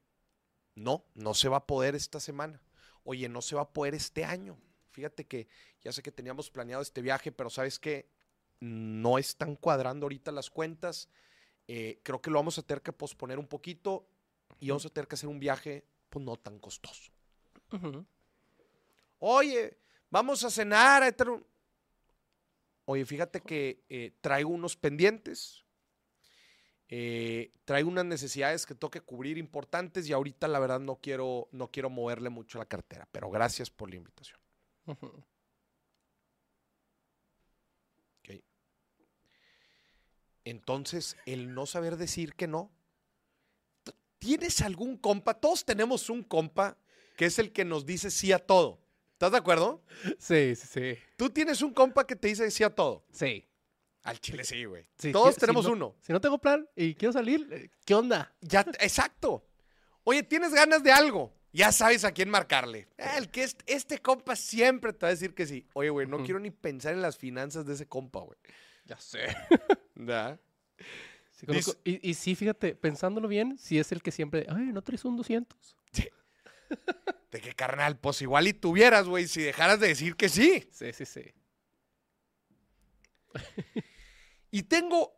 no, no se va a poder esta semana. Oye, no se va a poder este año. Fíjate que ya sé que teníamos planeado este viaje, pero sabes que no están cuadrando ahorita las cuentas. Eh, creo que lo vamos a tener que posponer un poquito y vamos a tener que hacer un viaje pues no tan costoso. Oye, vamos a cenar. a Oye, fíjate que eh, traigo unos pendientes. Eh, traigo unas necesidades que tengo que cubrir importantes y ahorita la verdad no quiero, no quiero moverle mucho la cartera, pero gracias por la invitación. Ok. Entonces, el no saber decir que no. ¿Tienes algún compa? Todos tenemos un compa que es el que nos dice sí a todo. ¿Estás de acuerdo? Sí, sí, sí. Tú tienes un compa que te dice sí a todo. Sí. Al chile sí, güey. Sí, Todos si tenemos no- uno. Si no tengo plan y quiero salir, eh, ¿qué onda? Ya, exacto. Oye, tienes ganas de algo. Ya sabes a quién marcarle. El que es, este compa siempre te va a decir que sí. Oye, güey, no quiero ni pensar en las finanzas de ese compa, güey. Ya sé. ¿Verdad? Sí, conozco- y, y sí, fíjate, pensándolo bien, sí es el que siempre, ay, no traes un 200. De que, carnal, pues igual y tuvieras, güey, si dejaras de decir que sí. Sí, sí, sí. Y tengo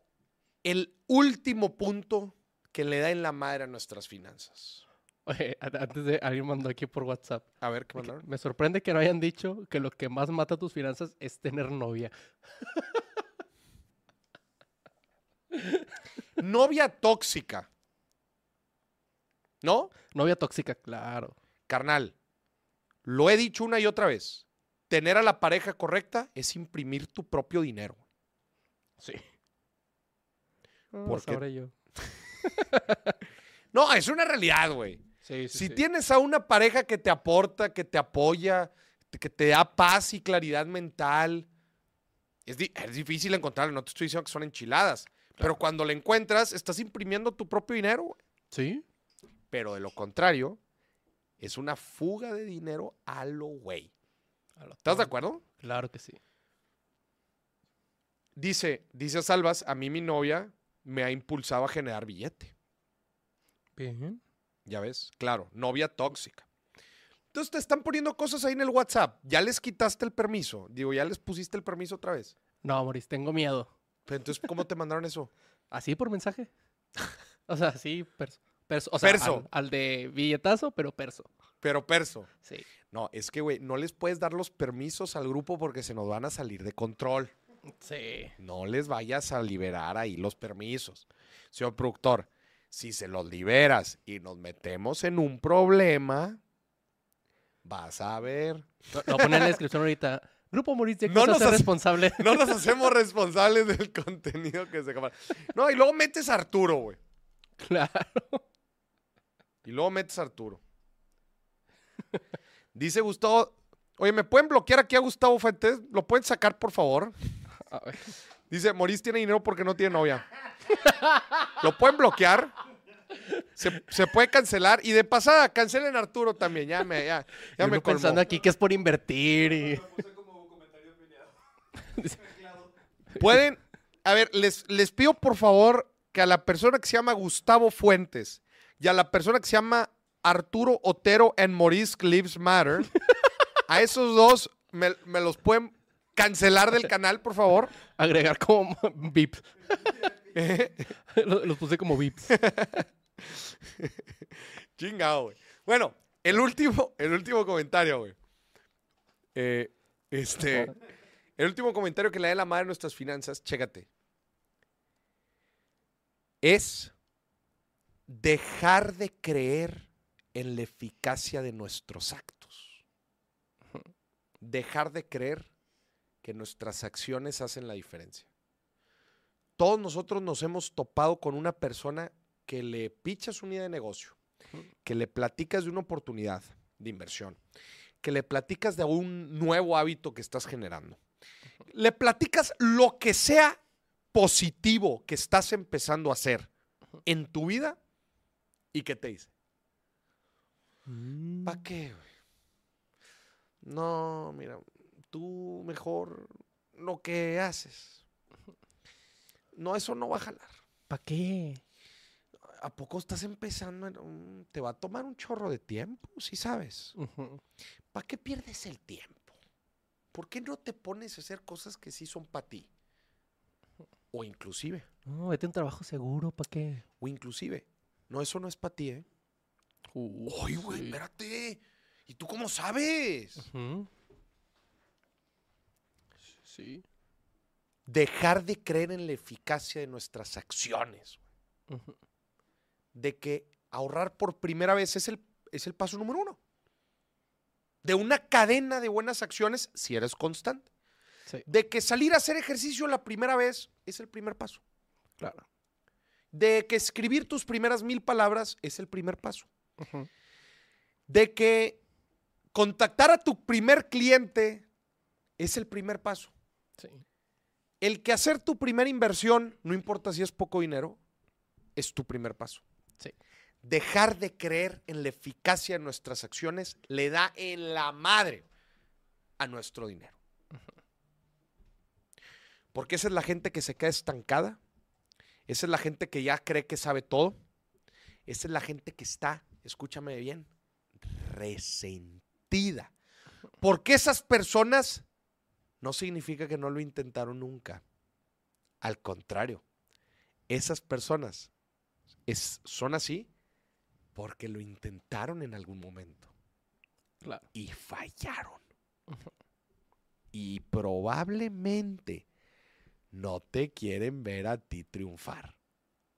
el último punto que le da en la madre a nuestras finanzas. Oye, antes de alguien mandó aquí por WhatsApp. A ver, ¿qué mandaron? Me sorprende que no hayan dicho que lo que más mata tus finanzas es tener novia. Novia tóxica. ¿No? Novia tóxica, claro. Carnal, lo he dicho una y otra vez. Tener a la pareja correcta es imprimir tu propio dinero. Sí. ¿Por qué? sabré yo. No, es una realidad, güey. Sí, sí, Si sí. tienes a una pareja que te aporta, que te apoya, que te da paz y claridad mental, es, di- es difícil encontrarla. No te estoy diciendo que son enchiladas. Pero cuando la encuentras, estás imprimiendo tu propio dinero. güey. Sí. Pero de lo contrario, es una fuga de dinero a lo güey. ¿Estás de acuerdo? Claro que sí. Dice, dice Salvas, a mí mi novia me ha impulsado a generar billete. Bien. Ya ves, claro, novia tóxica. Entonces te están poniendo cosas ahí en el WhatsApp. Ya les quitaste el permiso. Digo, ya les pusiste el permiso otra vez. No, Moris, tengo miedo. Pero entonces, ¿cómo te mandaron eso? ¿Así por mensaje? O sea, sí, perso. Perso. O sea, Perso. Al, al de billetazo, pero perso. Pero perso. Sí. No, es que, güey, no les puedes dar los permisos al grupo porque se nos van a salir de control. Sí. No les vayas a liberar ahí los permisos. Señor productor, si se los liberas y nos metemos en un problema, vas a ver. Lo lo en la descripción ahorita. Grupo Moris de No no nos hace- responsable. No nos hacemos responsables del contenido que se comparte. No, y luego metes a Arturo, güey. Claro. Y luego metes a Arturo. Dice Gustavo. Oye, ¿me pueden bloquear aquí a Gustavo Fuentes? ¿Lo pueden sacar, por favor? A ver. Dice, Moris tiene dinero porque no tiene novia. ¿Lo pueden bloquear? Se, se puede cancelar. Y de pasada, cancelen a Arturo también. Ya me, ya, ya me no pensando colmó. aquí que es por invertir y... Pueden, a ver, les, les pido por favor que a la persona que se llama Gustavo Fuentes y a la persona que se llama Arturo Otero and Maurice Lives Matter, a esos dos me, me los pueden cancelar del canal, por favor. agregar como VIP. los, los puse como VIPs. Chingado, güey. Bueno, el último, el último comentario, güey. Eh, este, el último comentario que le da la madre a nuestras finanzas, chécate. Es dejar de creer en la eficacia de nuestros actos. Dejar de creer que nuestras acciones hacen la diferencia. Todos nosotros nos hemos topado con una persona que le pichas una idea de negocio, que le platicas de una oportunidad de inversión, que le platicas de un nuevo hábito que estás generando. Le platicas lo que sea positivo que estás empezando a hacer en tu vida y qué te dice. ¿Para qué? güey? No, mira, tú mejor lo que haces. No, eso no va a jalar. ¿Para qué? ¿A poco estás empezando? en un- te va a tomar un chorro de tiempo, sí sabes. Ujú. ¿Para qué pierdes el tiempo? ¿Por qué no te pones a hacer cosas que sí son para ti? O inclusive, No, vete a un trabajo seguro, ¿para qué? o inclusive, no, eso no es para ti, ¿eh? Uy, güey, sí. espérate. ¿Y tú cómo sabes? Sí. Dejar de creer en la eficacia de nuestras acciones. Ujú. de que ahorrar por primera vez es el, es el paso número uno. De una cadena de buenas acciones si eres constante. Sí, De que salir a hacer ejercicio la primera vez es el primer paso. claro. De que escribir tus primeras mil palabras es el primer paso. De que contactar a tu primer cliente es el primer paso. Sí. El que hacer tu primera inversión, no importa si es poco dinero, es tu primer paso. Sí. Dejar de creer en la eficacia de nuestras acciones le da en la madre a nuestro dinero. Porque esa es la gente que se queda estancada. Esa es la gente que ya cree que sabe todo. Esa es la gente que está, escúchame bien, resentida. Porque esas personas no significa que no lo intentaron nunca. Al contrario, esas personas es- son así porque lo intentaron en algún momento Claro. y fallaron. Y probablemente no te quieren ver a ti triunfar.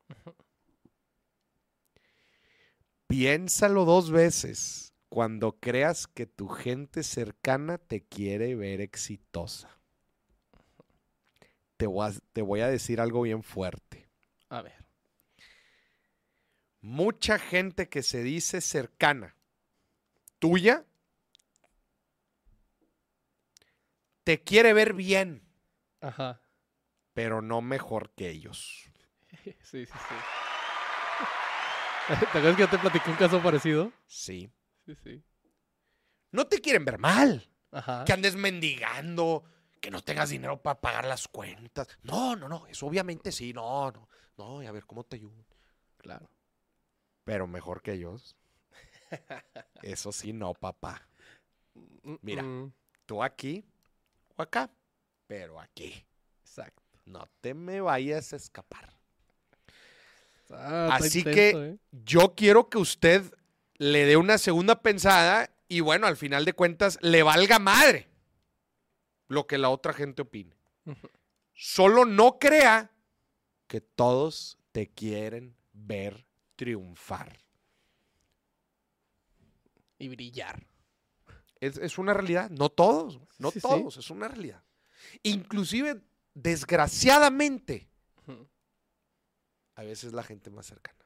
Piénsalo dos veces cuando creas que tu gente cercana te quiere ver exitosa. Te voy a, te voy a decir algo bien fuerte. A ver. Mucha gente que se dice cercana, tuya, te quiere ver bien, Ajá. Pero no mejor que ellos. Sí, sí, sí. ¿Te acuerdas que yo te platiqué un caso parecido? Sí. Sí, sí. No te quieren ver mal, Ajá. que andes mendigando, que no tengas dinero para pagar las cuentas. No, no, no, eso obviamente sí, no, no, no, y a ver cómo te ayudo. Claro. Pero mejor que ellos. Eso sí, no, papá. Mira. Mm, Tú aquí o acá, pero aquí. Exacto. No te me vayas a escapar. Ah, Así intenso, que ¿eh? yo quiero que usted le dé una segunda pensada y bueno, al final de cuentas, le valga madre lo que la otra gente opine. Solo no crea que todos te quieren ver triunfar. Y brillar. Es, es una realidad. No todos, no Sí, sí. todos, es una realidad. Inclusive, desgraciadamente, a veces la gente más cercana.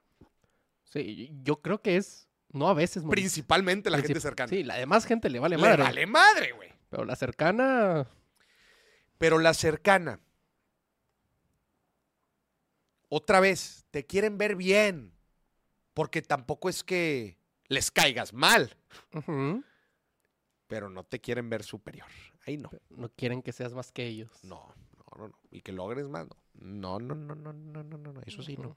Sí, yo creo que es. No a veces, Mauricio. Principalmente la Princip- gente cercana. Sí, la demás gente le vale Le madre. vale madre, güey. Pero la cercana. Pero la cercana, otra vez, te quieren ver bien. Porque tampoco es que les caigas mal, pero no te quieren ver superior. Ahí no. No quieren que seas más que ellos. No, no, no. Y que logres más, no. No, no, no, no, no, no, no. Eso sí, no.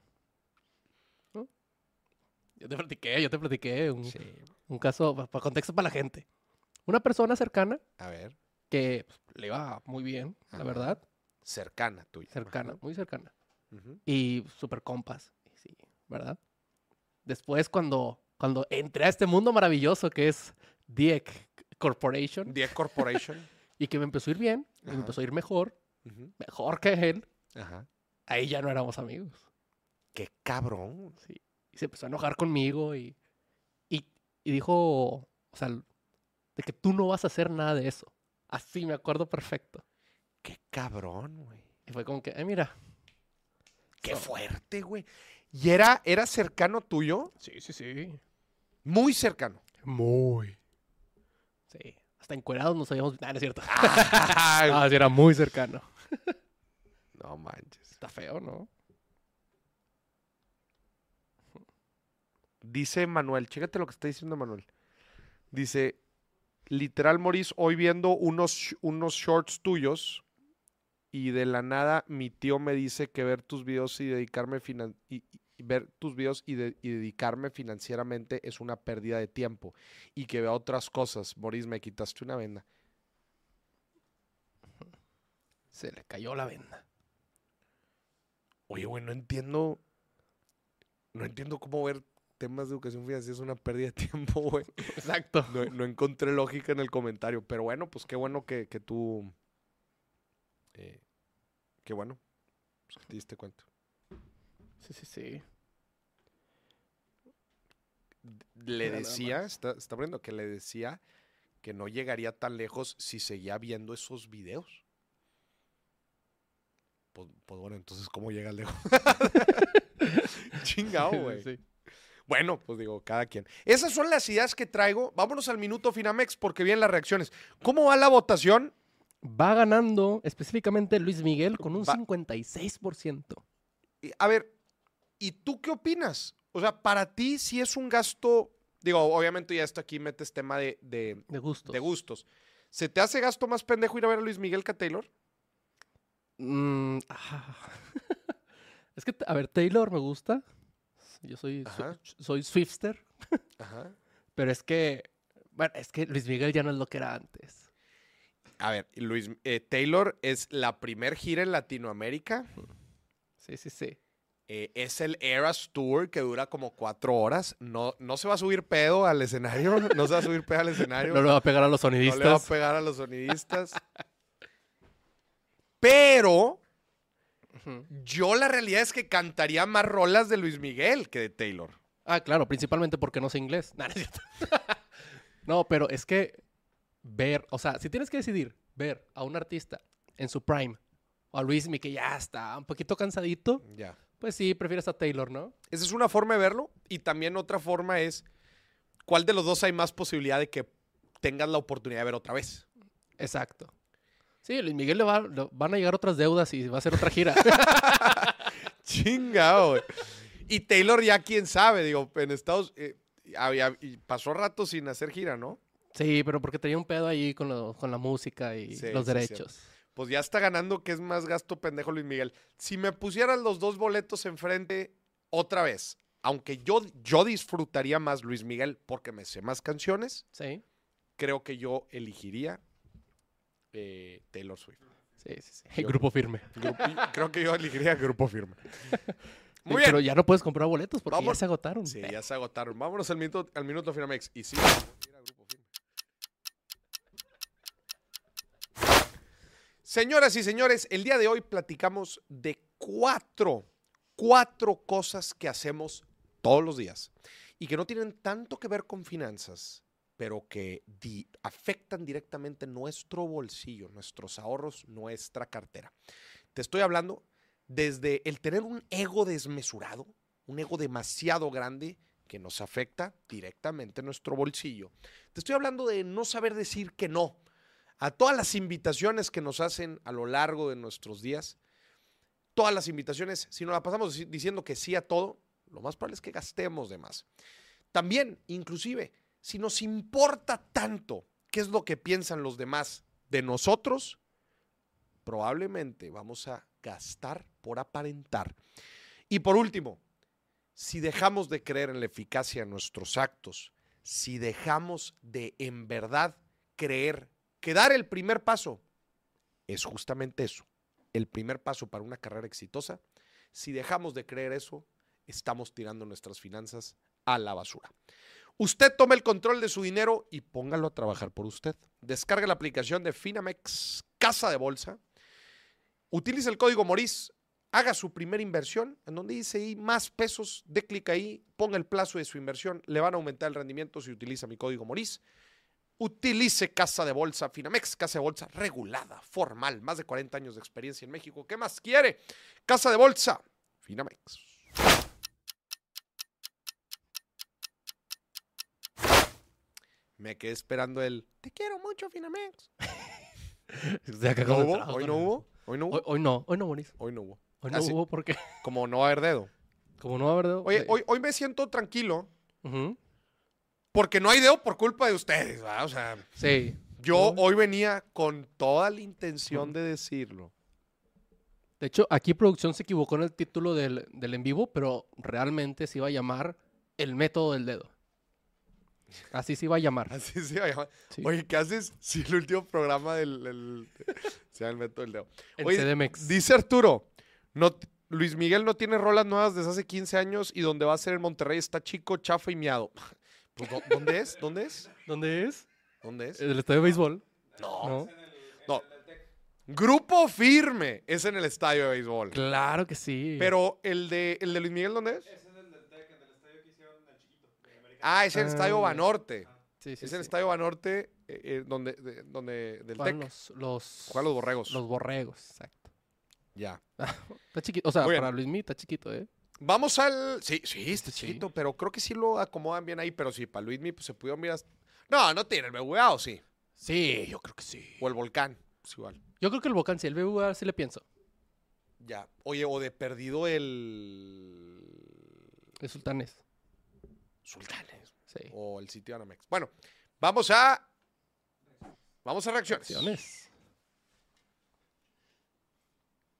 ¿No? Yo te platiqué, yo te platiqué un, Sí. un caso, para contexto para la gente. Una persona cercana A ver, que pues, le iba muy bien, la verdad. cercana tuya. Cercana, muy cercana. Y super compas, sí, ¿verdad? Después cuando, cuando entré a este mundo maravilloso que es DIEC Corporation The Corporation. y que me empezó a ir bien, y me empezó a ir mejor, Mejor que él, Ajá. ahí ya no éramos amigos. Qué cabrón. Sí. Y se empezó a enojar conmigo y, y, y dijo, o sea, de que tú no vas a hacer nada de eso. Así me acuerdo perfecto. Qué cabrón, güey. Y fue como que, ay, mira. Qué So- fuerte, güey. ¿Y era, era cercano tuyo? Sí, sí, sí. Muy cercano. Muy. Sí. Hasta encuerados nos habíamos... Ah, no es cierto. Ah, sí, era muy cercano. no manches. Está feo, ¿no? Dice Manuel, chécate lo que está diciendo Manuel. Dice, literal, Moris, hoy viendo unos, unos shorts tuyos y de la nada mi tío me dice que ver tus videos y dedicarme finan- y, y ver tus videos y, de- y dedicarme financieramente es una pérdida de tiempo y que vea otras cosas. Moris, me quitaste una venda. Se le cayó la venda. Oye, güey, no entiendo. No entiendo cómo ver temas de educación financiera es una pérdida de tiempo, güey. Exacto. No, no encontré lógica en el comentario, pero bueno, pues qué bueno que, que tú. eh, qué bueno. Pues que te diste cuenta. Sí, sí, sí. le Mira decía, está, está viendo que le decía que no llegaría tan lejos si seguía viendo esos videos. Pues, pues bueno, entonces, ¿cómo llega lejos? Chingado, güey. Sí. Bueno, pues digo, cada quien. Esas son las ideas que traigo. Vámonos al minuto Finamex porque vienen las reacciones. ¿Cómo va la votación? Va ganando específicamente Luis Miguel con un Va- 56%. Y, A ver, ¿y tú qué opinas? O sea, para ti si es un gasto, digo, obviamente ya esto aquí metes tema de, de, De gustos. de gustos. ¿Se te hace gasto más pendejo ir a ver a Luis Miguel que a Taylor? Mm, ah. es que, a ver, Taylor me gusta. Yo soy, Ajá. soy, Swifster. Ajá. Pero es que, bueno, es que Luis Miguel ya no es lo que era antes. A ver, Luis, eh, Taylor es la primer gira en Latinoamérica. Sí, sí, sí. Eh, es el Eras Tour que dura como cuatro horas. No, no se va a subir pedo al escenario. No se va a subir pedo al escenario. No le va a pegar a los No le va a sonidistas. pegar a los sonidistas. Pero yo la realidad es que cantaría más rolas de Luis Miguel que de Taylor. Ah, claro, principalmente porque no sé inglés. Nah. No, pero es que ver, o sea, si tienes que decidir ver a un artista en su prime o a Luis Miguel que ya está un poquito cansadito, Ya. pues sí, prefieres a Taylor, ¿no? Esa es una forma de verlo. Y también otra forma es cuál de los dos hay más posibilidad de que tengas la oportunidad de ver otra vez. Exacto. Sí, Luis Miguel le, va- le van a llegar otras deudas y va a hacer otra gira. Chingado, güey. Y Taylor ya quién sabe, digo, en Estados eh, había, y pasó rato sin hacer gira, ¿no? sí, pero porque tenía un pedo ahí con, lo- con la música y Sí, los sí, derechos. Pues ya está ganando que es más gasto pendejo Luis Miguel. Si me pusieran los dos boletos enfrente otra vez, aunque yo, yo disfrutaría más Luis Miguel porque me sé más canciones, Sí, creo que yo elegiría eh, Taylor Swift. sí, sí. sí. Yo- Grupo firme. Grupo- creo que yo elegiría Grupo Firme. Muy bien. Pero ya no puedes comprar boletos porque Vamos- ya se agotaron. Sí, ya se agotaron. Vámonos al minuto, al minuto Finamex. Y sí, Grupo Firme. Señoras y señores, el día de hoy platicamos de cuatro, cuatro cosas que hacemos todos los días y que no tienen tanto que ver con finanzas, pero que afectan directamente nuestro bolsillo, nuestros ahorros, nuestra cartera. Te estoy hablando desde el tener un ego desmesurado, un ego demasiado grande que nos afecta directamente nuestro bolsillo. Te estoy hablando de no saber decir que no a todas las invitaciones que nos hacen a lo largo de nuestros días. Todas las invitaciones, si nos la pasamos dici- diciendo que sí a todo, lo más probable es que gastemos de más. También, inclusive, si nos importa tanto qué es lo que piensan los demás de nosotros, probablemente vamos a gastar por aparentar. Y por último, si dejamos de creer en la eficacia de nuestros actos, si dejamos de en verdad creer que dar el primer paso es justamente eso, el primer paso para una carrera exitosa, si dejamos de creer eso, estamos tirando nuestras finanzas a la basura. Usted tome el control de su dinero y póngalo a trabajar por usted. Descarga la aplicación de Finamex Casa de Bolsa. Utilice el código MORIS. Haga su primera inversión, en donde dice más pesos, dé clic ahí, ponga el plazo de su inversión, le van a aumentar el rendimiento si utiliza mi código MORIS. Utilice Casa de Bolsa, Finamex, Casa de Bolsa regulada, formal, más de 40 años de experiencia en México. ¿Qué más quiere? Casa de Bolsa, Finamex. Me quedé esperando el Te quiero mucho, Finamex. ¿Hoy no hubo? ¿Hoy no hubo? Hoy, hoy no, hoy no. Hoy no hubo. Hoy no Así- hubo porque, Como no va a haber dedo. como no va a haber dedo, Oye, sí. hoy, hoy me siento tranquilo porque no hay dedo por culpa de ustedes, ¿verdad? O sea, Sí. yo hoy venía con toda la intención de decirlo. De hecho, aquí producción se equivocó en el título del, del en vivo, pero realmente se iba a llamar El método del dedo. Así se iba a llamar. Así se va a llamar. Sí. Oye, ¿qué haces si el último programa del, del- se llama el método del dedo? Oye, CDMX. Dice Arturo, no, Luis Miguel no tiene rolas nuevas desde hace 15 años y donde va a ser en Monterrey está chico, chafa y miado. Pues, ¿dó- ¿Dónde es? ¿Dónde es? ¿Dónde es? ¿Dónde es? El estadio de béisbol. No. ¿No? No. Grupo firme es en el estadio de béisbol. Claro que sí. Pero el de, el de Luis Miguel, ¿dónde es? Ah, es el Estadio Ah, Banorte. Sí, sí, es el sí. Estadio Banorte, eh, eh, donde, de- donde, del Juegan TEC. los, los, Juegan los borregos. Los borregos, exacto. Ya. Está chiquito. O sea, Muy bien. para está chiquito, ¿eh? Vamos al. Sí, sí, está Sí. chiquito, pero creo que sí lo acomodan bien ahí. Pero sí, para Luismi, pues se pudieron mirar. No, no tiene el BVA, o sí. Sí, yo creo que sí. O el volcán. Pues igual. Yo creo que el Volcán, sí, el BBVA sí le pienso. Ya. Oye, o de perdido el. El Sultanes. Sultanes. Sí. O el sitio Anamex. Bueno, vamos a. Vamos a reacciones. Acciones.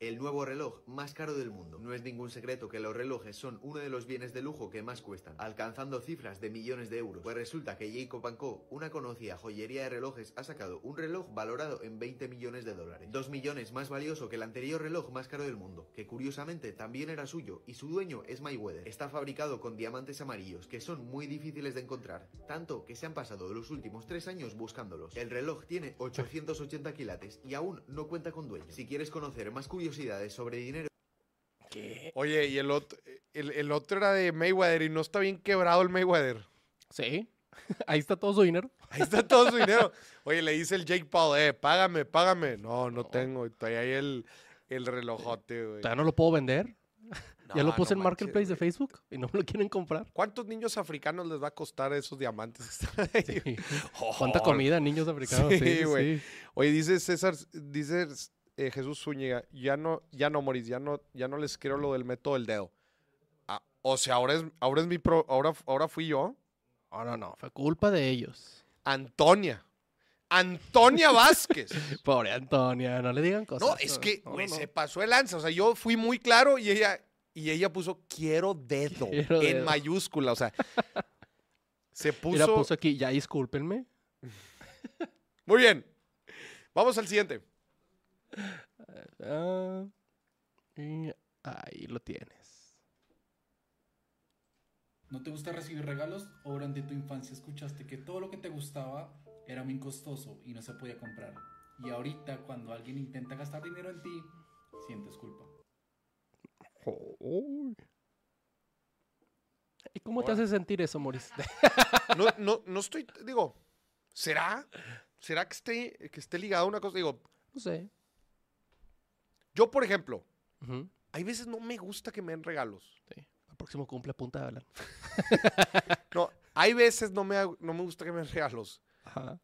El nuevo reloj más caro del mundo. No es ningún secreto que los relojes son uno de los bienes de lujo que más cuestan, alcanzando cifras de millones de euros. Pues resulta que Jacob Co., una conocida joyería de relojes, ha sacado un reloj valorado en 20 millones de dólares. Dos millones más valioso que el anterior reloj más caro del mundo, que curiosamente también era suyo y su dueño es Mayweather. Está fabricado con diamantes amarillos que son muy difíciles de encontrar, tanto que se han pasado los últimos tres años buscándolos. El reloj tiene 880 quilates y aún no cuenta con dueño. Si quieres conocer más curiosidades sobre dinero ¿Qué? Oye, y el otro, el, el otro era de Mayweather y no está bien quebrado el Mayweather. Sí. Ahí está todo su dinero. Ahí está todo su dinero. Oye, le dice el Jake Paul, eh, págame, págame. No, no No. tengo. Trae ahí el, el relojote, güey. Todavía no lo puedo vender. ya lo puse no en manches, Marketplace de. Facebook y no me lo quieren comprar. ¿Cuántos niños africanos les va a costar esos diamantes que están ahí? Sí. Oh, ¿Cuánta comida, niños africanos? Sí, güey. sí. Oye, dice César, dice eh, Jesús Zúñiga, ya no, ya no, Moris, ya no, ya no les quiero lo del método del dedo. Ah, o sea, ahora es, ahora es mi pro, ahora, ahora fui yo. No, no, no. Fue culpa de ellos. Antonia. Antonia Vázquez. Pobre Antonia, no le digan cosas. No, es que, No, güey, no, no. se pasó el lanza. O sea, yo fui muy claro y ella, y ella puso quiero dedo Quiero en dedo. mayúscula. O sea, se Mira, puso. puso aquí, ya discúlpenme. Muy bien. Vamos al siguiente. Ah, y ahí lo tienes. ¿No te gusta recibir regalos o durante tu infancia escuchaste que todo lo que te gustaba era muy costoso y no se podía comprar? Y ahorita cuando alguien intenta gastar dinero en ti, sientes culpa. ¿Y cómo te hace sentir eso, Maurice? No, no, no estoy, digo, ¿será? ¿Será que esté, que esté ligado a una cosa? Digo, no sé. Yo, por ejemplo, hay veces no me gusta que me den regalos. sí. El próximo cumple punta de. No, hay veces no me, no me gusta que me den regalos. Ajá.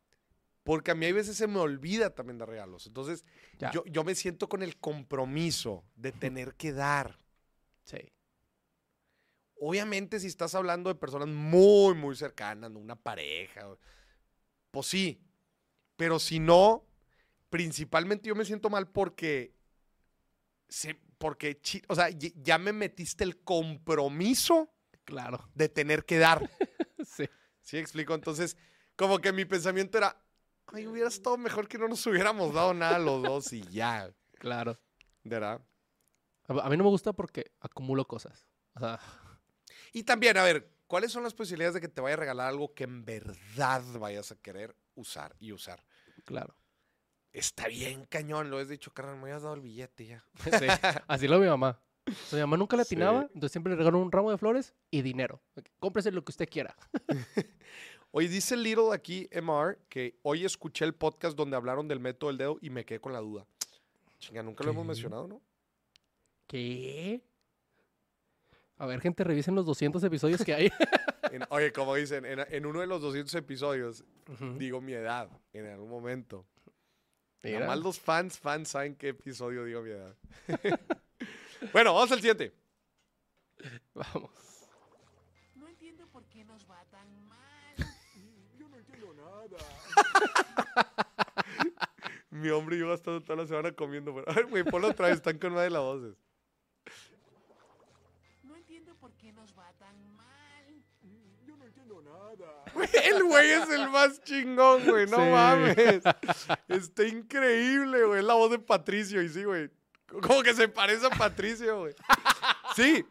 Porque a mí hay veces se me olvida también de regalos. Entonces, Ya. yo, yo me siento con el compromiso de tener que dar. Sí. Obviamente, si estás hablando de personas muy, muy cercanas, una pareja, pues sí. Pero si no, principalmente yo me siento mal porque, se- porque, o sea, ya me metiste el compromiso Claro. de tener que dar. Sí. ¿Sí explico? Entonces, como que mi pensamiento era, ay, hubiera estado mejor que no nos hubiéramos dado nada los dos y ya, Claro. ¿verdad? A, a mí no me gusta porque acumulo cosas. O sea, Y también, a ver, ¿cuáles son las posibilidades de que te vaya a regalar algo que en verdad vayas a querer usar y usar? claro. Está bien, cañón, lo has dicho, carnal, me habías dado el billete ya. Sí. Así lo ve mi mamá. O sea, mi mamá nunca le Sí. atinaba, entonces siempre le regaló un ramo de flores y dinero. Cómprese lo que usted quiera. Hoy dice Little aquí, MR, que hoy escuché el podcast donde hablaron del método del dedo y me quedé con la duda. Chinga, nunca lo hemos mencionado, ¿no? ¿Qué? A ver, gente, revisen los 200 episodios que hay. En- oye, como dicen, en, en uno de los 200 episodios, digo mi edad, en algún momento. Nada más los fans, fans saben qué episodio digo mi edad. bueno, vamos al siguiente. Vamos. No entiendo por qué nos va tan mal. Yo no entiendo nada. Mi hombre y yo gastando toda la semana comiendo. Pero, a ver, güey, ponlo otra vez, están con más de las voces. el güey es el más chingón, güey, no Sí. mames. Está increíble, güey. Es la voz de Patricio y sí, güey. Como que se parece a Patricio, güey. Sí.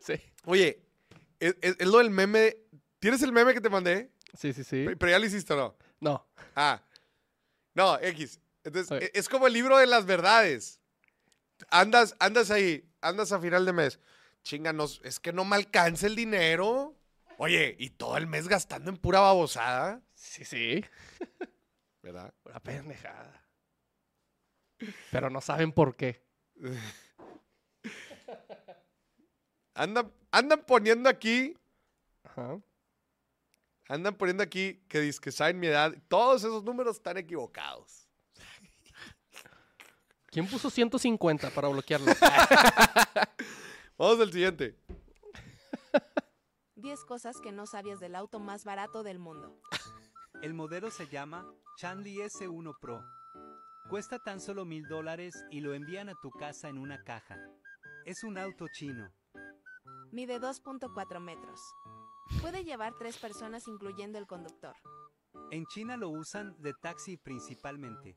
Sí. Oye, es, es- es lo del meme. ¿Tienes el meme que te mandé? Sí, sí, sí. Pe- Pero ya lo hiciste, ¿o ¿no? No. Ah. No, X. Entonces, e- es como el libro de las verdades. Andas, andas ahí, andas a final de mes. Chinganos, es que no me alcanza el dinero. Oye, y todo el mes gastando en pura babosada, Sí, sí. ¿verdad? Una pendejada. Pero no saben por qué. Andan, andan poniendo aquí, Ajá. andan poniendo aquí que dice que saben mi edad. Todos esos números están equivocados. ¿Quién puso 150 para bloquearlo? Vamos al siguiente. 10 cosas que no sabías del auto más barato del mundo. El modelo se llama Chanli S1 Pro. Cuesta tan solo mil dólares y lo envían a tu casa en una caja. Es un auto chino. Mide 2.4 metros. Puede llevar tres personas incluyendo el conductor. En China lo usan de taxi principalmente.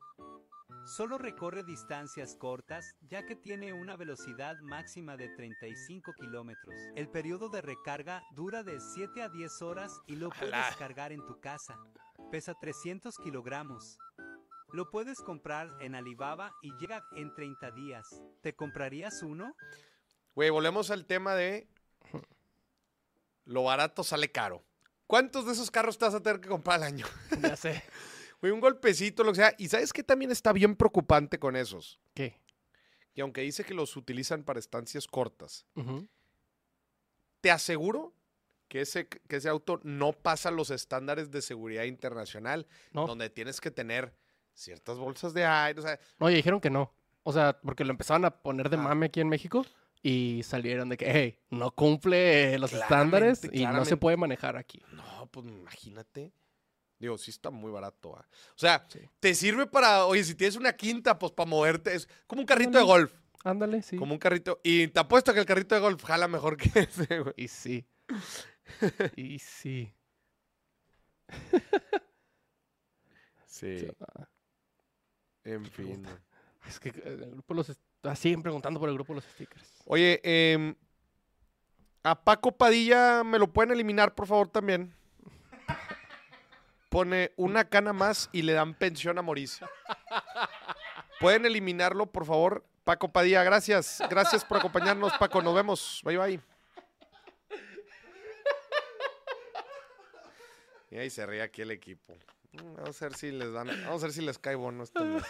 Solo recorre distancias cortas ya que tiene una velocidad máxima de 35 kilómetros. El periodo de recarga dura de 7 a 10 horas y lo puedes cargar en tu casa. Pesa 300 kilogramos. Lo puedes comprar en Alibaba y llega en 30 días. ¿Te comprarías uno? Güey, volvemos al tema de lo barato sale caro. ¿Cuántos de esos carros te vas a tener que comprar al año? ya sé. Un golpecito, lo que sea. Y ¿sabes qué también está bien preocupante con esos? ¿Qué? Y aunque dice que los utilizan para estancias cortas, te aseguro que ese, que ese auto no pasa los estándares de seguridad internacional, No. donde tienes que tener ciertas bolsas de aire. O sea, dijeron que no. O sea, porque lo empezaban a poner de Ah. mame aquí en México y salieron de que, hey, no cumple los Claramente, estándares y no se puede manejar aquí. no, pues imagínate. Digo, sí está muy barato. ah. O sea, Sí. te sirve para, oye, si tienes una quinta, pues para moverte. Es como un carrito de golf. Ándale, sí. Como un carrito. Y te apuesto que el carrito de golf jala mejor que ese, güey. Y sí. y sí. Sí. En fin. Es que eh, el grupo los... ah, siguen preguntando por el grupo de los stickers. Oye, em, a Paco Padilla me lo pueden eliminar, por favor, también. Pone una cana más y le dan pensión a Mauricio. Pueden eliminarlo, por favor. Paco Padilla, gracias. Gracias por acompañarnos, Paco. Nos vemos. Bye, bye. Y ahí se ríe aquí el equipo. Mm, Vamos a ver si les dan, vamos a ver si les cae bono este mes.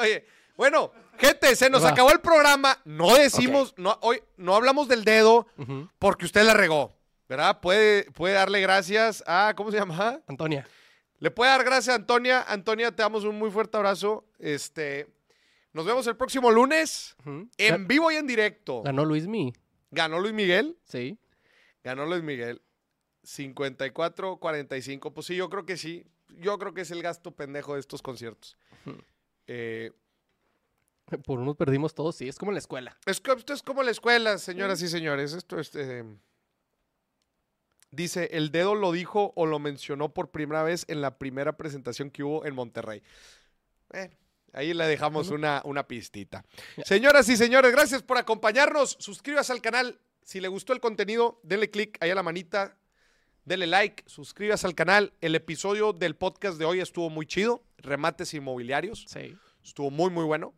Oye, bueno, gente, se nos Va. acabó el programa. No decimos, no, hoy no hablamos del dedo porque usted la regó, ¿verdad? Puede, puede darle gracias a, ¿cómo se llama? Antonia. Le puede dar gracias a Antonia. Antonia, te damos un muy fuerte abrazo. Este, nos vemos el próximo lunes en vivo y en directo. Ganó Luismi. Ganó Luis Miguel. Sí. Ganó Luis Miguel. 54-45. Pues sí, yo creo que sí. Yo creo que es el gasto pendejo de estos conciertos. Eh, Por unos perdimos todos, sí. Es como la escuela. Es esto es como la escuela, señoras y señores. Esto es. eh, dice: el dedo lo dijo o lo mencionó por primera vez en la primera presentación que hubo en Monterrey. Ahí le dejamos una, una pistita. Señoras y señores, gracias por acompañarnos. Suscríbase al canal. Si le gustó el contenido, denle click ahí a la manita. Denle like, suscríbase al canal. El episodio del podcast de hoy estuvo muy chido. Remates inmobiliarios. Sí. Estuvo muy, muy bueno.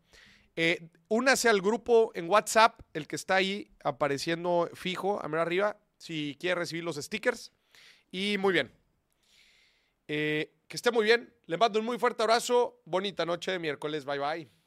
Eh, únase al grupo en WhatsApp, el que está ahí apareciendo fijo, a mero arriba, si quiere recibir los stickers. Y muy bien. Eh, que esté muy bien. Le mando un muy fuerte abrazo. Bonita noche de miércoles. Bye, bye.